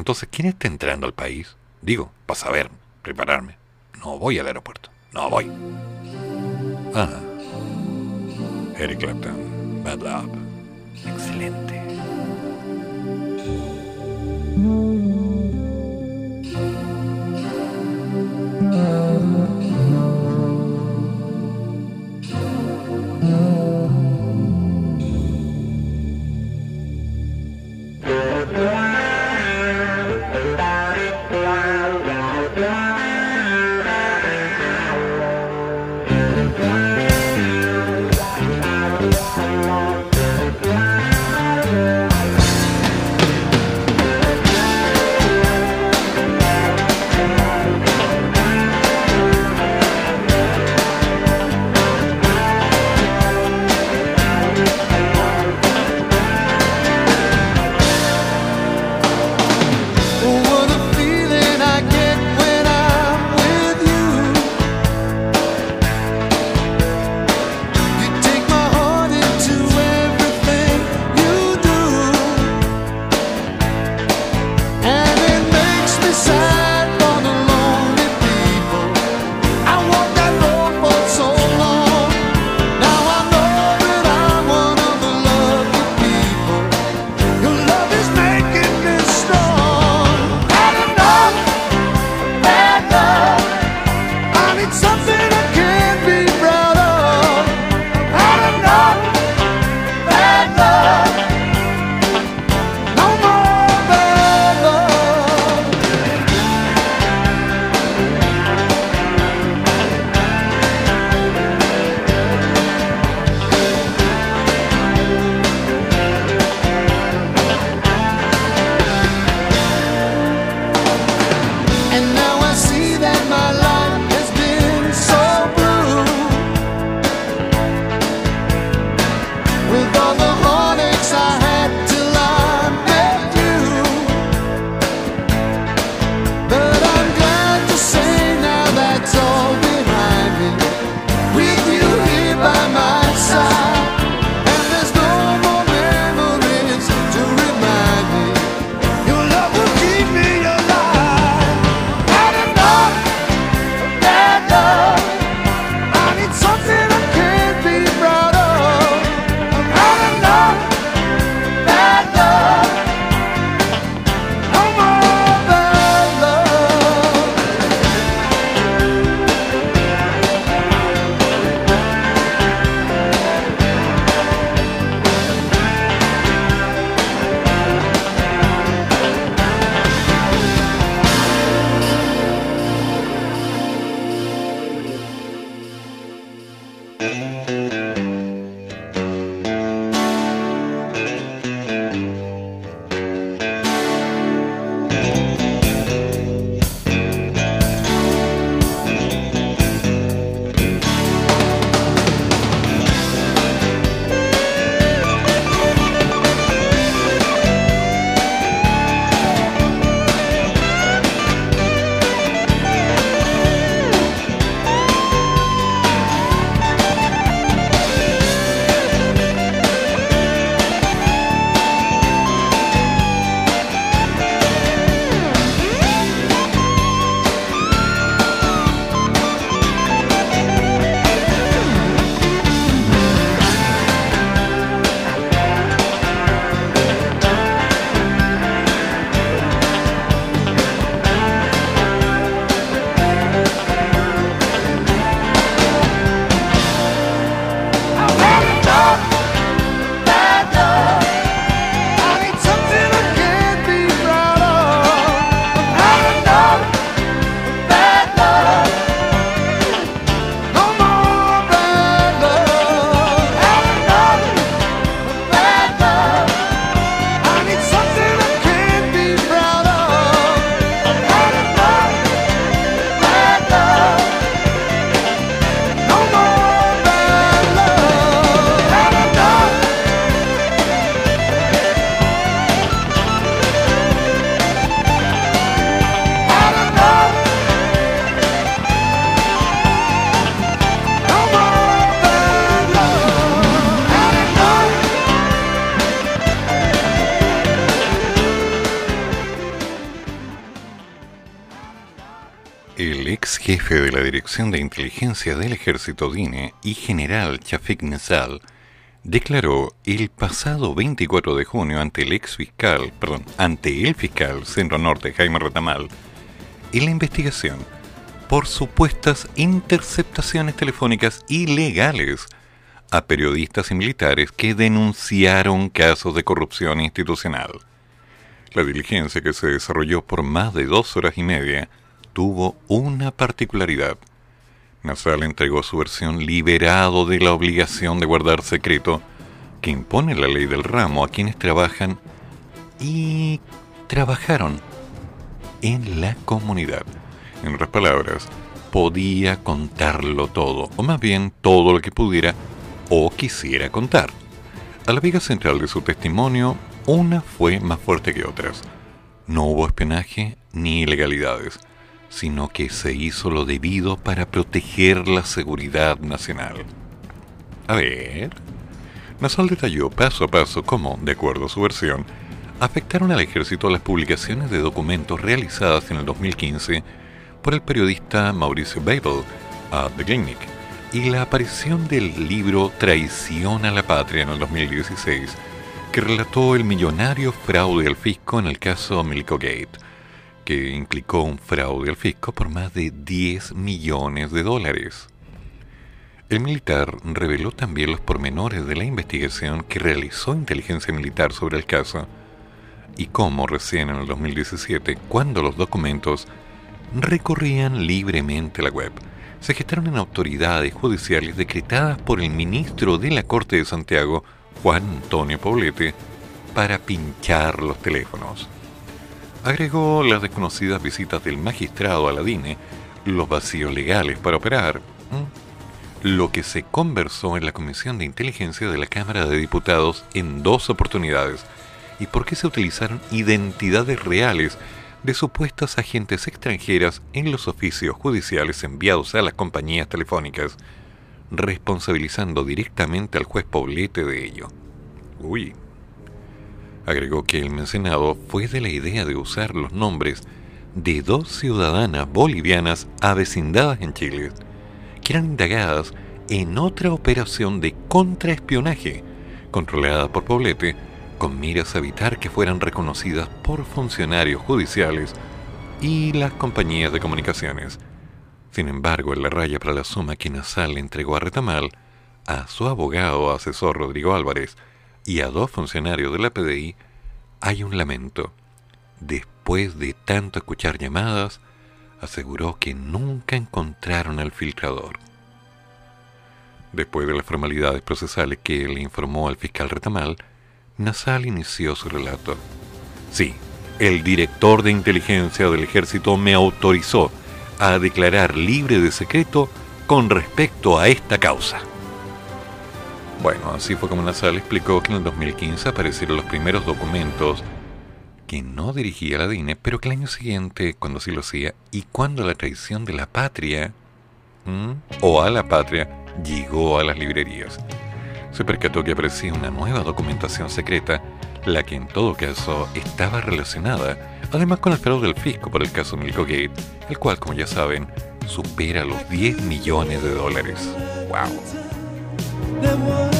Entonces, ¿quién está entrando al país? Digo, para saber, prepararme. No voy al aeropuerto. No voy. Ah. Eric Clapton. Bad Love. Excelente. Dirección de Inteligencia del Ejército DINE y general Chafik Nesal declaró el pasado 24 de junio ante el ex fiscal, perdón, ante el fiscal Centro Norte Jaime Retamal en la investigación por supuestas interceptaciones telefónicas ilegales a periodistas y militares que denunciaron casos de corrupción institucional. La diligencia que se desarrolló por más de dos horas y media tuvo una particularidad. Nasal entregó su versión liberado de la obligación de guardar secreto que impone la ley del ramo a quienes trabajan y trabajaron en la comunidad. En otras palabras, podía contarlo todo, o más bien todo lo que pudiera o quisiera contar. A la viga central de su testimonio, una fue más fuerte que otras. No hubo espionaje ni ilegalidades sino que se hizo lo debido para proteger la seguridad nacional. A ver. Nasal detalló paso a paso cómo, de acuerdo a su versión, afectaron al ejército las publicaciones de documentos realizadas en el 2015 por el periodista Mauricio Babel a The Clinic y la aparición del libro Traición a la Patria en el 2016, que relató el millonario fraude al fisco en el caso Milko Gate que implicó un fraude al fisco por más de 10 millones de dólares. El militar reveló también los pormenores de la investigación que realizó inteligencia militar sobre el caso y cómo recién en el 2017, cuando los documentos recorrían libremente la web, se gestaron en autoridades judiciales decretadas por el ministro de la Corte de Santiago, Juan Antonio Poblete, para pinchar los teléfonos. Agregó las desconocidas visitas del magistrado a la DINE, los vacíos legales para operar, lo que se conversó en la Comisión de Inteligencia de la Cámara de Diputados en dos oportunidades, y por qué se utilizaron identidades reales de supuestas agentes extranjeras en los oficios judiciales enviados a las compañías telefónicas, responsabilizando directamente al juez Poblete de ello. Uy, Agregó que el mencionado fue de la idea de usar los nombres de dos ciudadanas bolivianas avecindadas en Chile, que eran indagadas en otra operación de contraespionaje controlada por Poblete, con miras a evitar que fueran reconocidas por funcionarios judiciales y las compañías de comunicaciones. Sin embargo, en la raya para la suma que Nasal entregó a Retamal, a su abogado asesor Rodrigo Álvarez, y a dos funcionarios de la PDI, hay un lamento. Después de tanto escuchar llamadas, aseguró que nunca encontraron al filtrador. Después de las formalidades procesales que le informó al fiscal Retamal, Nasal inició su relato. Sí, el director de inteligencia del ejército me autorizó a declarar libre de secreto con respecto a esta causa. Bueno, así fue como Nasal explicó que en el 2015 aparecieron los primeros documentos que no dirigía la DINE, pero que el año siguiente, cuando sí lo hacía, y cuando la traición de la patria, o a la patria, llegó a las librerías. Se percató que aparecía una nueva documentación secreta, la que en todo caso estaba relacionada, además con el fraude del fisco por el caso Milko Gate, el cual, como ya saben, supera los 10 millones de dólares. ¡Wow! There was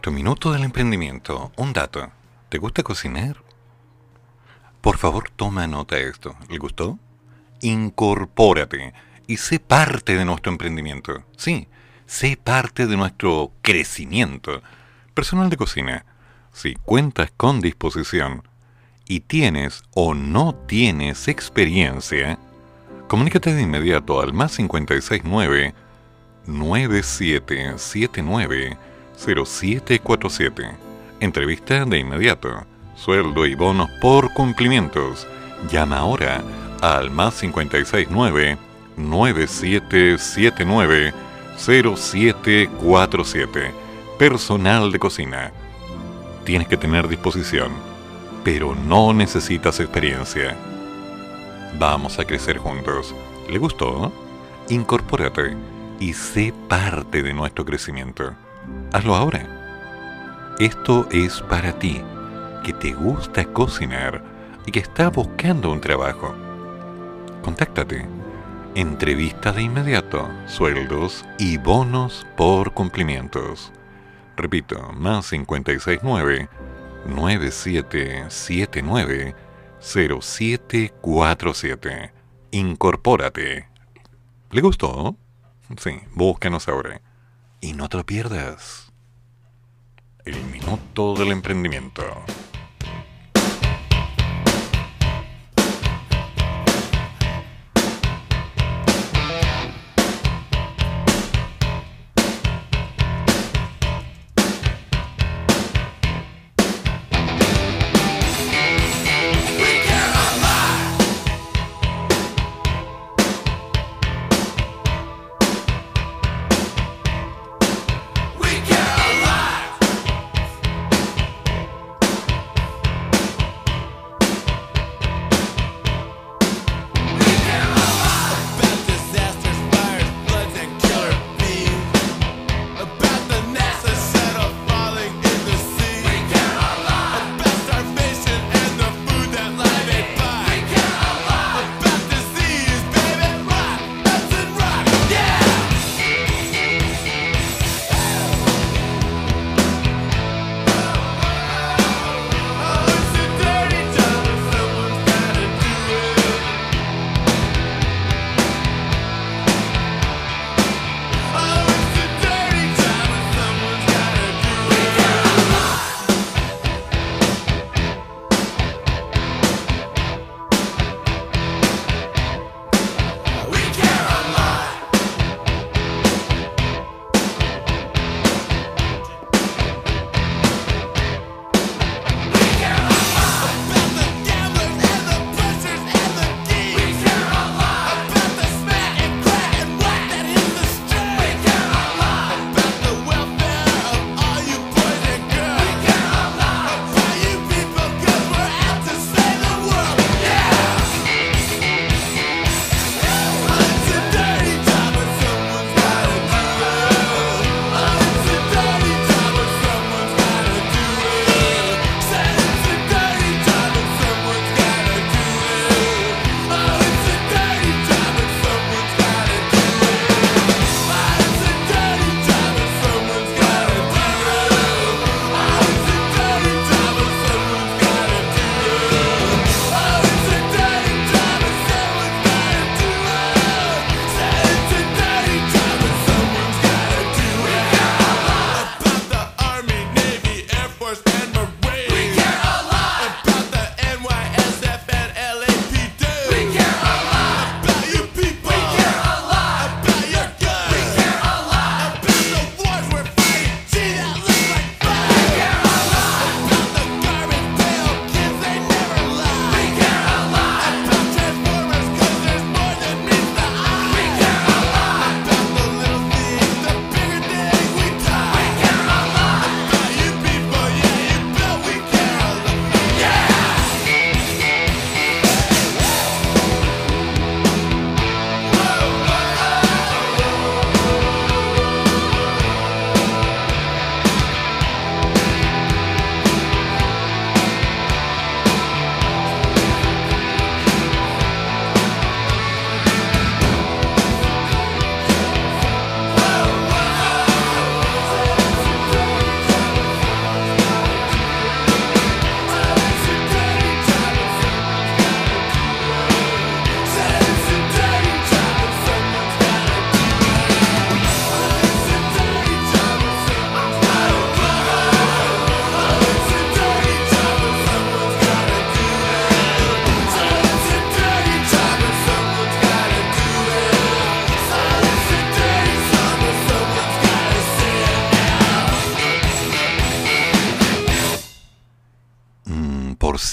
nuestro minuto del emprendimiento, un dato. ¿Te gusta cocinar? Por favor, toma nota de esto. ¿Le gustó? Incorpórate y sé parte de nuestro emprendimiento. Sí, sé parte de nuestro crecimiento. Personal de cocina, si cuentas con disposición y tienes o no tienes experiencia, comunícate de inmediato al más 569 9779 0747. Entrevista de inmediato. Sueldo y bonos por cumplimientos. Llama ahora al más 569 9779 0747. Personal de cocina. Tienes que tener disposición, pero no necesitas experiencia. Vamos a crecer juntos. ¿Le gustó? Incorpórate y sé parte de nuestro crecimiento. Hazlo ahora. Esto es para ti, que te gusta cocinar y que está buscando un trabajo. Contáctate. Entrevista de inmediato, sueldos y bonos por cumplimientos. Repito, más 569 9779 0747. Incorpórate. ¿Le gustó? Sí, búscanos ahora. Y no te lo pierdas. El minuto del emprendimiento.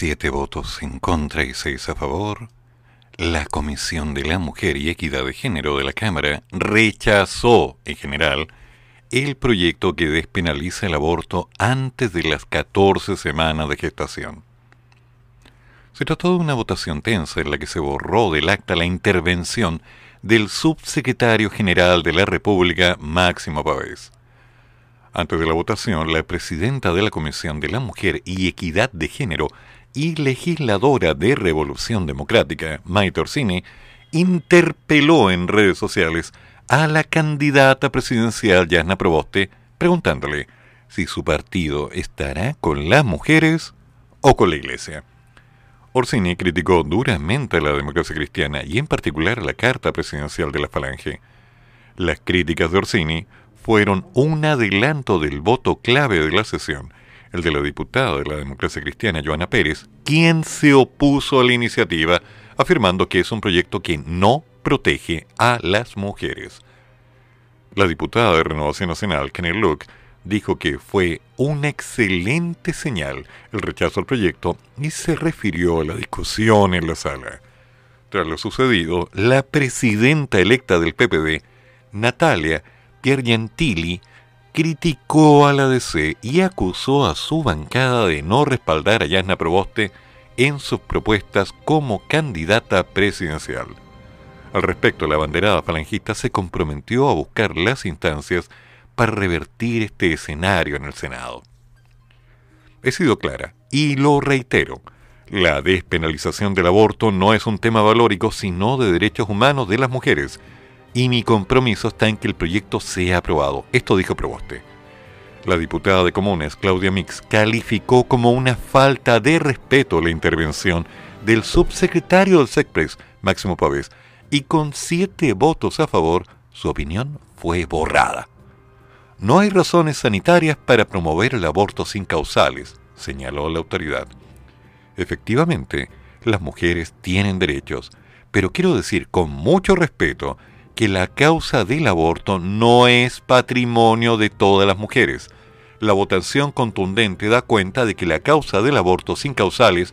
Siete votos en contra y seis a favor, la Comisión de la Mujer y Equidad de Género de la Cámara rechazó, en general, el proyecto que despenaliza el aborto antes de las 14 semanas de gestación. Se trató de una votación tensa en la que se borró del acta la intervención del subsecretario general de la República, Máximo Pavés. Antes de la votación, la presidenta de la Comisión de la Mujer y Equidad de Género y legisladora de Revolución Democrática, Maite Orsini, interpeló en redes sociales a la candidata presidencial Yasna Proboste, preguntándole si su partido estará con las mujeres o con la iglesia. Orsini criticó duramente a la democracia cristiana y en particular la carta presidencial de la Falange. Las críticas de Orsini fueron un adelanto del voto clave de la sesión, el de la diputada de la democracia cristiana, Joana Pérez, quien se opuso a la iniciativa, afirmando que es un proyecto que no protege a las mujeres. La diputada de Renovación Nacional, Kenneth Luke, dijo que fue una excelente señal el rechazo al proyecto y se refirió a la discusión en la sala. Tras lo sucedido, la presidenta electa del PPD, Natalia Piergentili, criticó a la DC y acusó a su bancada de no respaldar a Yasna Proboste en sus propuestas como candidata presidencial. Al respecto, la banderada falangista se comprometió a buscar las instancias para revertir este escenario en el Senado. He sido clara y lo reitero. La despenalización del aborto no es un tema valórico, sino de derechos humanos de las mujeres, y mi compromiso está en que el proyecto sea aprobado. Esto dijo Proboste. La diputada de Comunes, Claudia Mix, calificó como una falta de respeto la intervención del subsecretario del SECPRES, Máximo Pavés, y con siete votos a favor, su opinión fue borrada. No hay razones sanitarias para promover el aborto sin causales, señaló la autoridad. Efectivamente, las mujeres tienen derechos, pero quiero decir con mucho respeto que la causa del aborto no es patrimonio de todas las mujeres. La votación contundente da cuenta de que la causa del aborto sin causales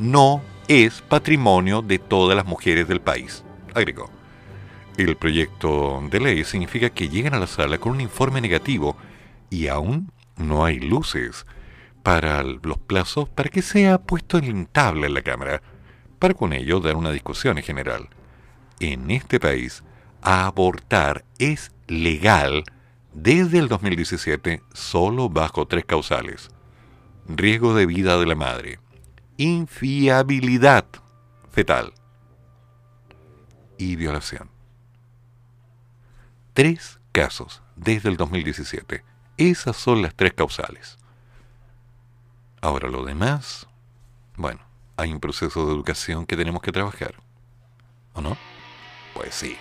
no es patrimonio de todas las mujeres del país, agregó. El proyecto de ley significa que llegan a la sala con un informe negativo y aún no hay luces para los plazos para que sea puesto en tabla en la Cámara, para con ello dar una discusión en general. En este país, abortar es legal desde el 2017 solo bajo tres causales. Riesgo de vida de la madre, infiabilidad fetal y violación tres casos desde el 2017. Esas son las tres causales. Ahora lo demás, bueno, hay un proceso de educación que tenemos que trabajar. ¿O no? Pues sí.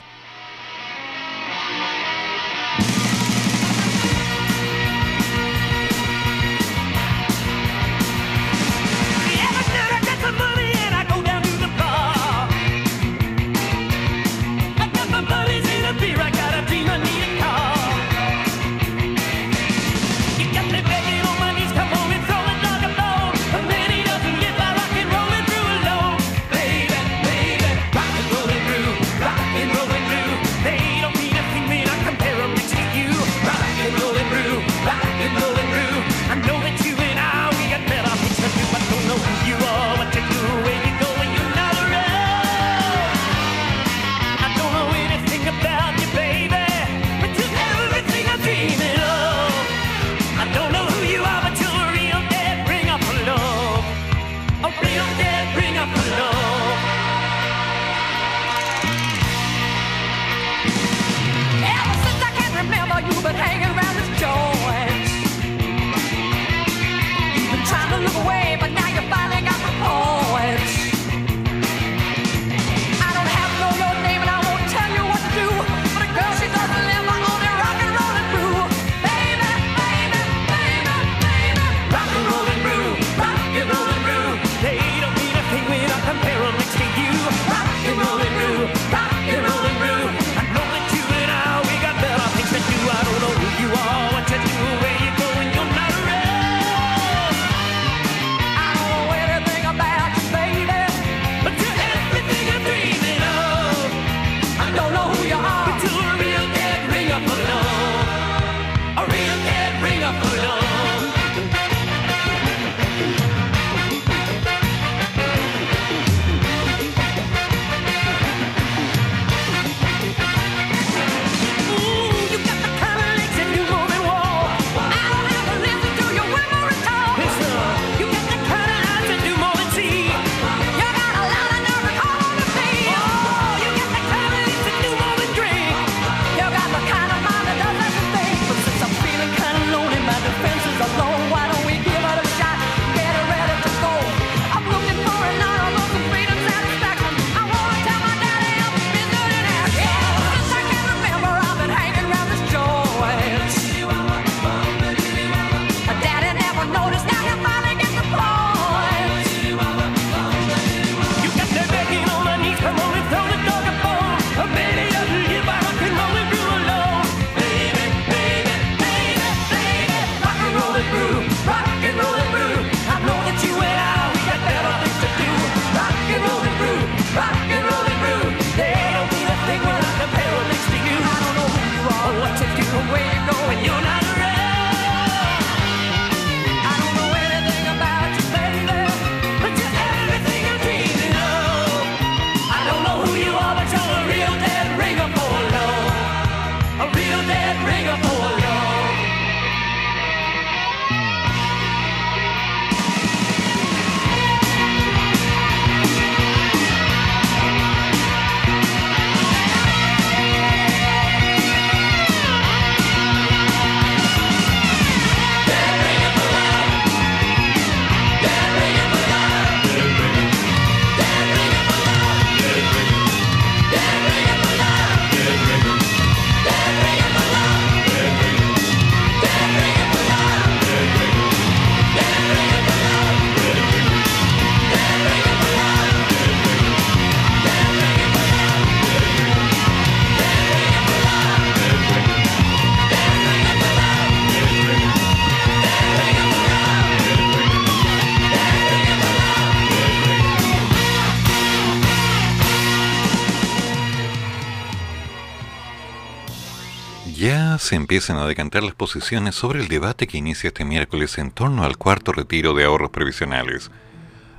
Se empiezan a decantar las posiciones sobre el debate que inicia este miércoles en torno al cuarto retiro de ahorros previsionales.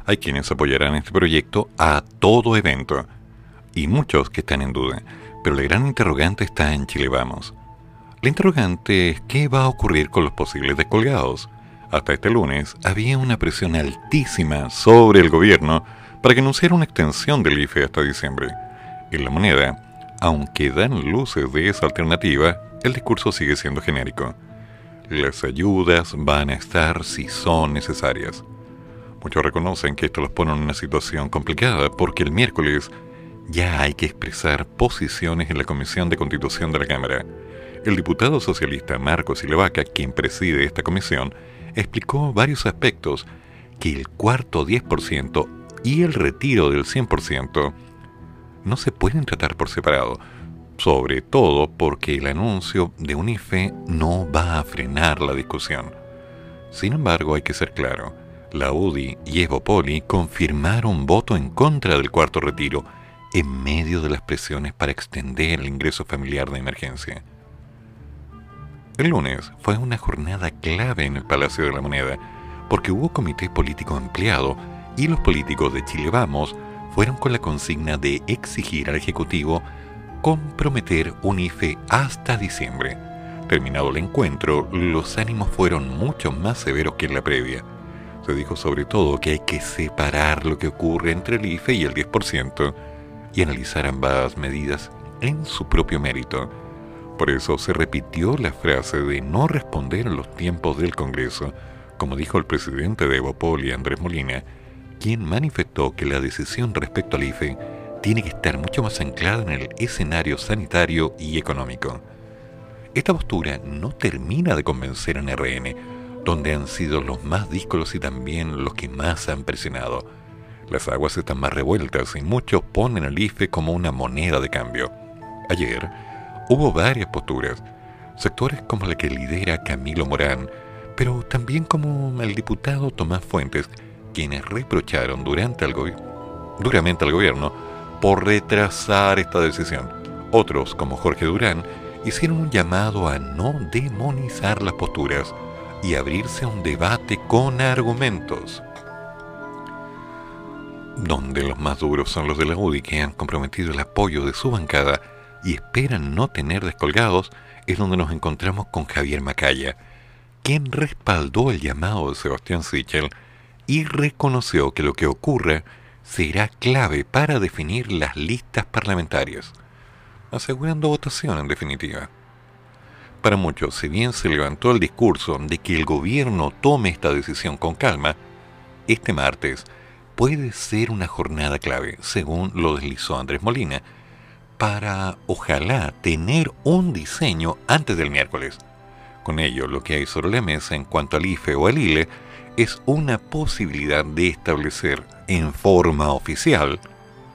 Hay quienes apoyarán este proyecto a todo evento y muchos que están en duda, pero la gran interrogante está en Chile Vamos. La interrogante es qué va a ocurrir con los posibles descolgados. Hasta este lunes había una presión altísima sobre el gobierno para que anunciara una extensión del IFE hasta diciembre. En la moneda, aunque dan luces de esa alternativa, el discurso sigue siendo genérico. Las ayudas van a estar si son necesarias. Muchos reconocen que esto los pone en una situación complicada porque el miércoles ya hay que expresar posiciones en la Comisión de Constitución de la Cámara. El diputado socialista Marcos Silevaca, quien preside esta comisión, explicó varios aspectos que el cuarto 10% y el retiro del 100% no se pueden tratar por separado, sobre todo porque el anuncio de un IFE no va a frenar la discusión. Sin embargo, hay que ser claro, la UDI y Evopoli confirmaron voto en contra del cuarto retiro en medio de las presiones para extender el ingreso familiar de emergencia. El lunes fue una jornada clave en el Palacio de la Moneda, porque hubo comité político ampliado y los políticos de Chile Vamos fueron con la consigna de exigir al Ejecutivo comprometer un IFE hasta diciembre. Terminado el encuentro, los ánimos fueron mucho más severos que en la previa. Se dijo sobre todo que hay que separar lo que ocurre entre el IFE y el 10% y analizar ambas medidas en su propio mérito por eso se repitió la frase de no responder en los tiempos del Congreso, como dijo el presidente de Evopol Andrés Molina, quien manifestó que la decisión respecto al IFE tiene que estar mucho más anclada en el escenario sanitario y económico. Esta postura no termina de convencer en RN, donde han sido los más díscolos y también los que más han presionado. Las aguas están más revueltas y muchos ponen al IFE como una moneda de cambio. Ayer, Hubo varias posturas, sectores como la que lidera Camilo Morán, pero también como el diputado Tomás Fuentes, quienes reprocharon durante duramente al gobierno por retrasar esta decisión. Otros, como Jorge Durán, hicieron un llamado a no demonizar las posturas y abrirse a un debate con argumentos. Donde los más duros son los de la UDI que han comprometido el apoyo de su bancada y esperan no tener descolgados, es donde nos encontramos con Javier Macaya, quien respaldó el llamado de Sebastián Sichel y reconoció que lo que ocurra será clave para definir las listas parlamentarias, asegurando votación en definitiva. Para muchos, si bien se levantó el discurso de que el gobierno tome esta decisión con calma, este martes puede ser una jornada clave, según lo deslizó Andrés Molina, para, ojalá, tener un diseño antes del miércoles. Con ello, lo que hay sobre la mesa en cuanto al IFE o al ILE es una posibilidad de establecer en forma oficial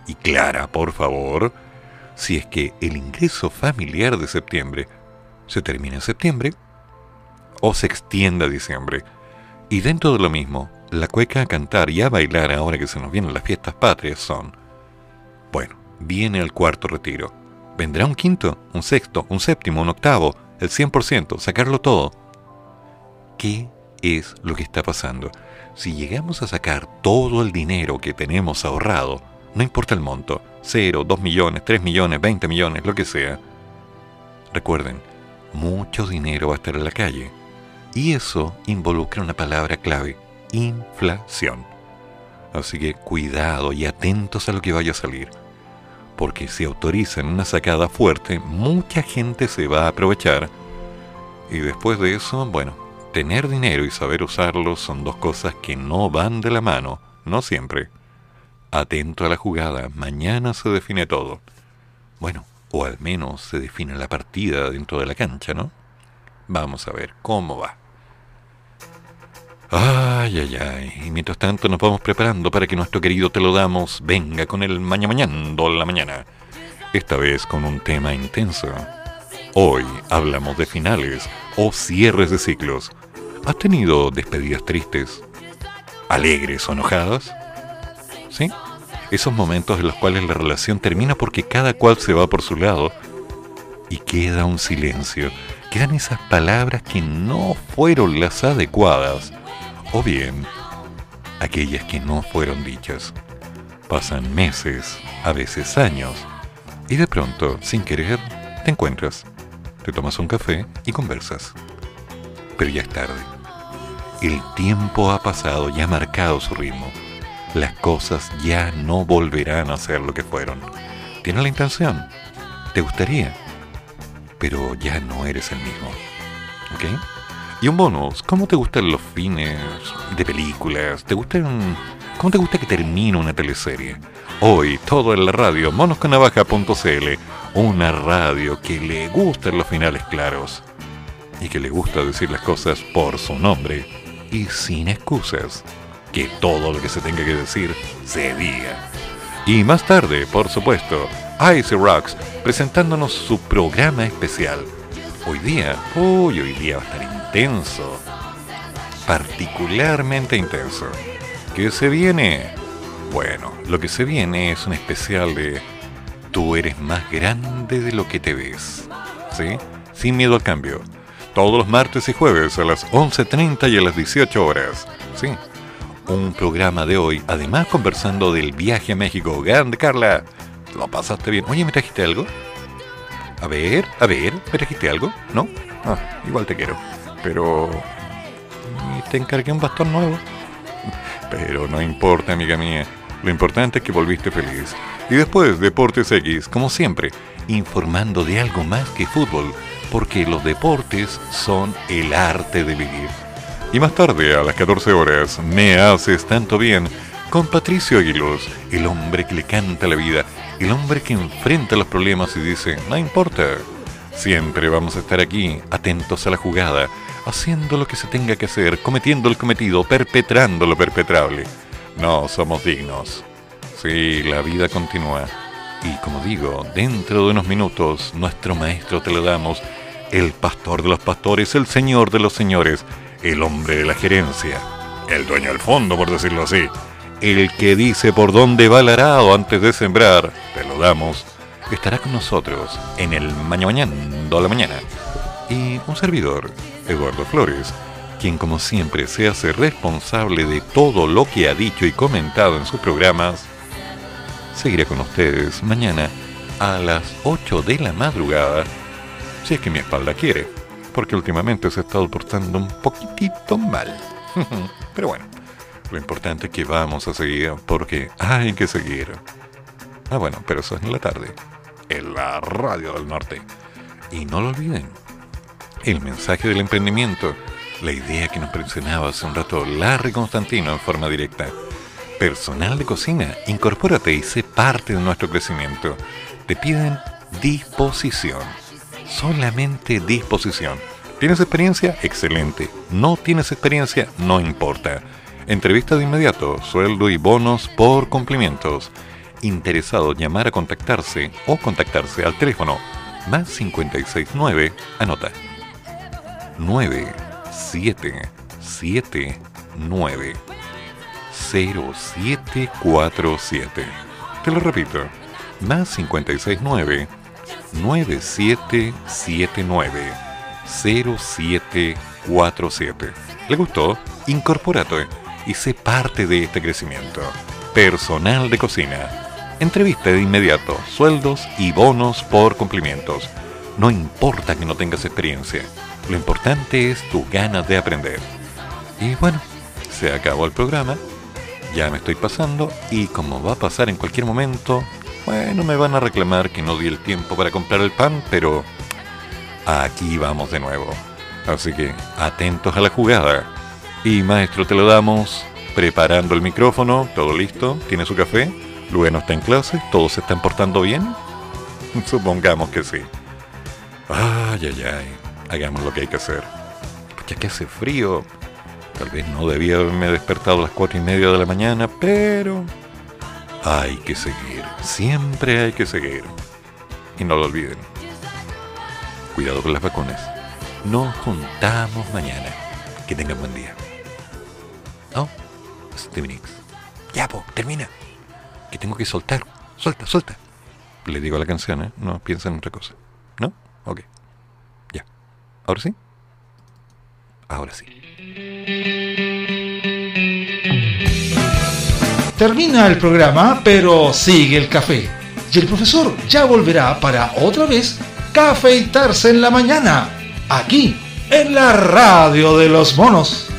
y clara, por favor, si es que el ingreso familiar de septiembre se termina en septiembre o se extiende a diciembre. Y dentro de lo mismo, la cueca a cantar y a bailar ahora que se nos vienen las fiestas patrias son, bueno, viene el cuarto retiro. ¿Vendrá un quinto, un sexto, un séptimo, un octavo, el 100%, sacarlo todo? ¿Qué es lo que está pasando? Si llegamos a sacar todo el dinero que tenemos ahorrado, no importa el monto, 0, 2 millones, 3 millones, 20 millones, lo que sea, recuerden, mucho dinero va a estar en la calle. Y eso involucra una palabra clave, inflación. Así que cuidado y atentos a lo que vaya a salir porque si autorizan una sacada fuerte, mucha gente se va a aprovechar. Y después de eso, bueno, tener dinero y saber usarlo son dos cosas que no van de la mano, no siempre. Atento a la jugada, mañana se define todo. Bueno, o al menos se define la partida dentro de la cancha, ¿no? Vamos a ver cómo va. Ay, ay, ay. Y mientras tanto nos vamos preparando para que nuestro querido Te lo damos venga con el maña mañando la mañana. Esta vez con un tema intenso. Hoy hablamos de finales o cierres de ciclos. ¿Has tenido despedidas tristes? ¿Alegres o enojadas? ¿Sí? Esos momentos en los cuales la relación termina porque cada cual se va por su lado y queda un silencio quedan esas palabras que no fueron las adecuadas, o bien aquellas que no fueron dichas. Pasan meses, a veces años, y de pronto, sin querer, te encuentras, te tomas un café y conversas. Pero ya es tarde. El tiempo ha pasado y ha marcado su ritmo. Las cosas ya no volverán a ser lo que fueron. Tienes la intención, te gustaría, pero ya no eres el mismo. ¿Ok? Y un bonus, ¿cómo te gustan los fines de películas? ¿Te gustan... ¿Cómo te gusta que termine una teleserie? Hoy, todo en la radio, monosconavaja.cl, una radio que le gustan los finales claros y que le gusta decir las cosas por su nombre y sin excusas. Que todo lo que se tenga que decir se diga. Y más tarde, por supuesto, Icy Rocks presentándonos su programa especial. Hoy día, uy, hoy día va a estar intenso. Particularmente intenso. ¿Qué se viene? Bueno, lo que se viene es un especial de Tú eres más grande de lo que te ves. ¿Sí? Sin miedo al cambio. Todos los martes y jueves a las 11.30 y a las 18 horas. ¿Sí? Un programa de hoy, además conversando del viaje a México. Grande Carla, ¿lo pasaste bien? Oye, ¿me trajiste algo? A ver, a ver, ¿me trajiste algo? ¿No? Ah, igual te quiero. Pero... Te encargué un bastón nuevo. Pero no importa, amiga mía. Lo importante es que volviste feliz. Y después, Deportes X, como siempre, informando de algo más que fútbol, porque los deportes son el arte de vivir. Y más tarde, a las 14 horas, Me Haces Tanto Bien, con Patricio Aguilos, el hombre que le canta la vida, el hombre que enfrenta los problemas y dice, no importa, siempre vamos a estar aquí, atentos a la jugada, haciendo lo que se tenga que hacer, cometiendo el cometido, perpetrando lo perpetrable. No somos dignos. Sí, la vida continúa. Y como digo, dentro de unos minutos, nuestro maestro te lo damos, el pastor de los pastores, el señor de los señores, el hombre de la gerencia, el dueño del fondo, por decirlo así, el que dice por dónde va el arado antes de sembrar, te lo damos, estará con nosotros en el mañana mañana la mañana. Y un servidor, Eduardo Flores, quien como siempre se hace responsable de todo lo que ha dicho y comentado en sus programas, seguiré con ustedes mañana a las 8 de la madrugada, si es que mi espalda quiere, porque últimamente se ha estado portando un poquitito mal. Pero bueno, lo importante es que vamos a seguir porque hay que seguir. Ah, bueno, pero eso es en la tarde, en la radio del norte. Y no lo olviden, el mensaje del emprendimiento, la idea que nos mencionaba hace un rato Larry Constantino en forma directa. Personal de cocina, incorpórate y sé parte de nuestro crecimiento. Te piden disposición, solamente disposición. ¿Tienes experiencia? Excelente. ¿No tienes experiencia? No importa. Entrevista de inmediato, sueldo y bonos por cumplimientos. Interesado llamar a contactarse o contactarse al teléfono más 569, anota. 9 7 7 9 0747. Te lo repito, más 569 9779 0747. ¿Le gustó? Incorpórate y sé parte de este crecimiento. Personal de cocina. Entrevista de inmediato, sueldos y bonos por cumplimientos. No importa que no tengas experiencia, lo importante es tu ganas de aprender. Y bueno, se acabó el programa, ya me estoy pasando y como va a pasar en cualquier momento, bueno, me van a reclamar que no di el tiempo para comprar el pan, pero aquí vamos de nuevo. Así que atentos a la jugada. Y maestro, te lo damos preparando el micrófono, todo listo, tiene su café, luego está en clase, todos se están portando bien. Supongamos que sí. Ay, ay, ay, hagamos lo que hay que hacer. Ya que hace frío, tal vez no debía haberme despertado a las cuatro y media de la mañana, pero hay que seguir, siempre hay que seguir. Y no lo olviden. Cuidado con las vacunas. Nos juntamos mañana. Que tengan buen día. ¿No? Steven Nicks. Ya, po, termina. Que tengo que soltar. Suelta, suelta. Le digo a la canción, ¿eh? No piensa en otra cosa. ¿No? Ok. ¿Ahora sí? Ahora sí. Termina el programa, pero sigue el café. Y el profesor ya volverá para otra vez cafeitarse en la mañana, aquí, en la radio de los monos.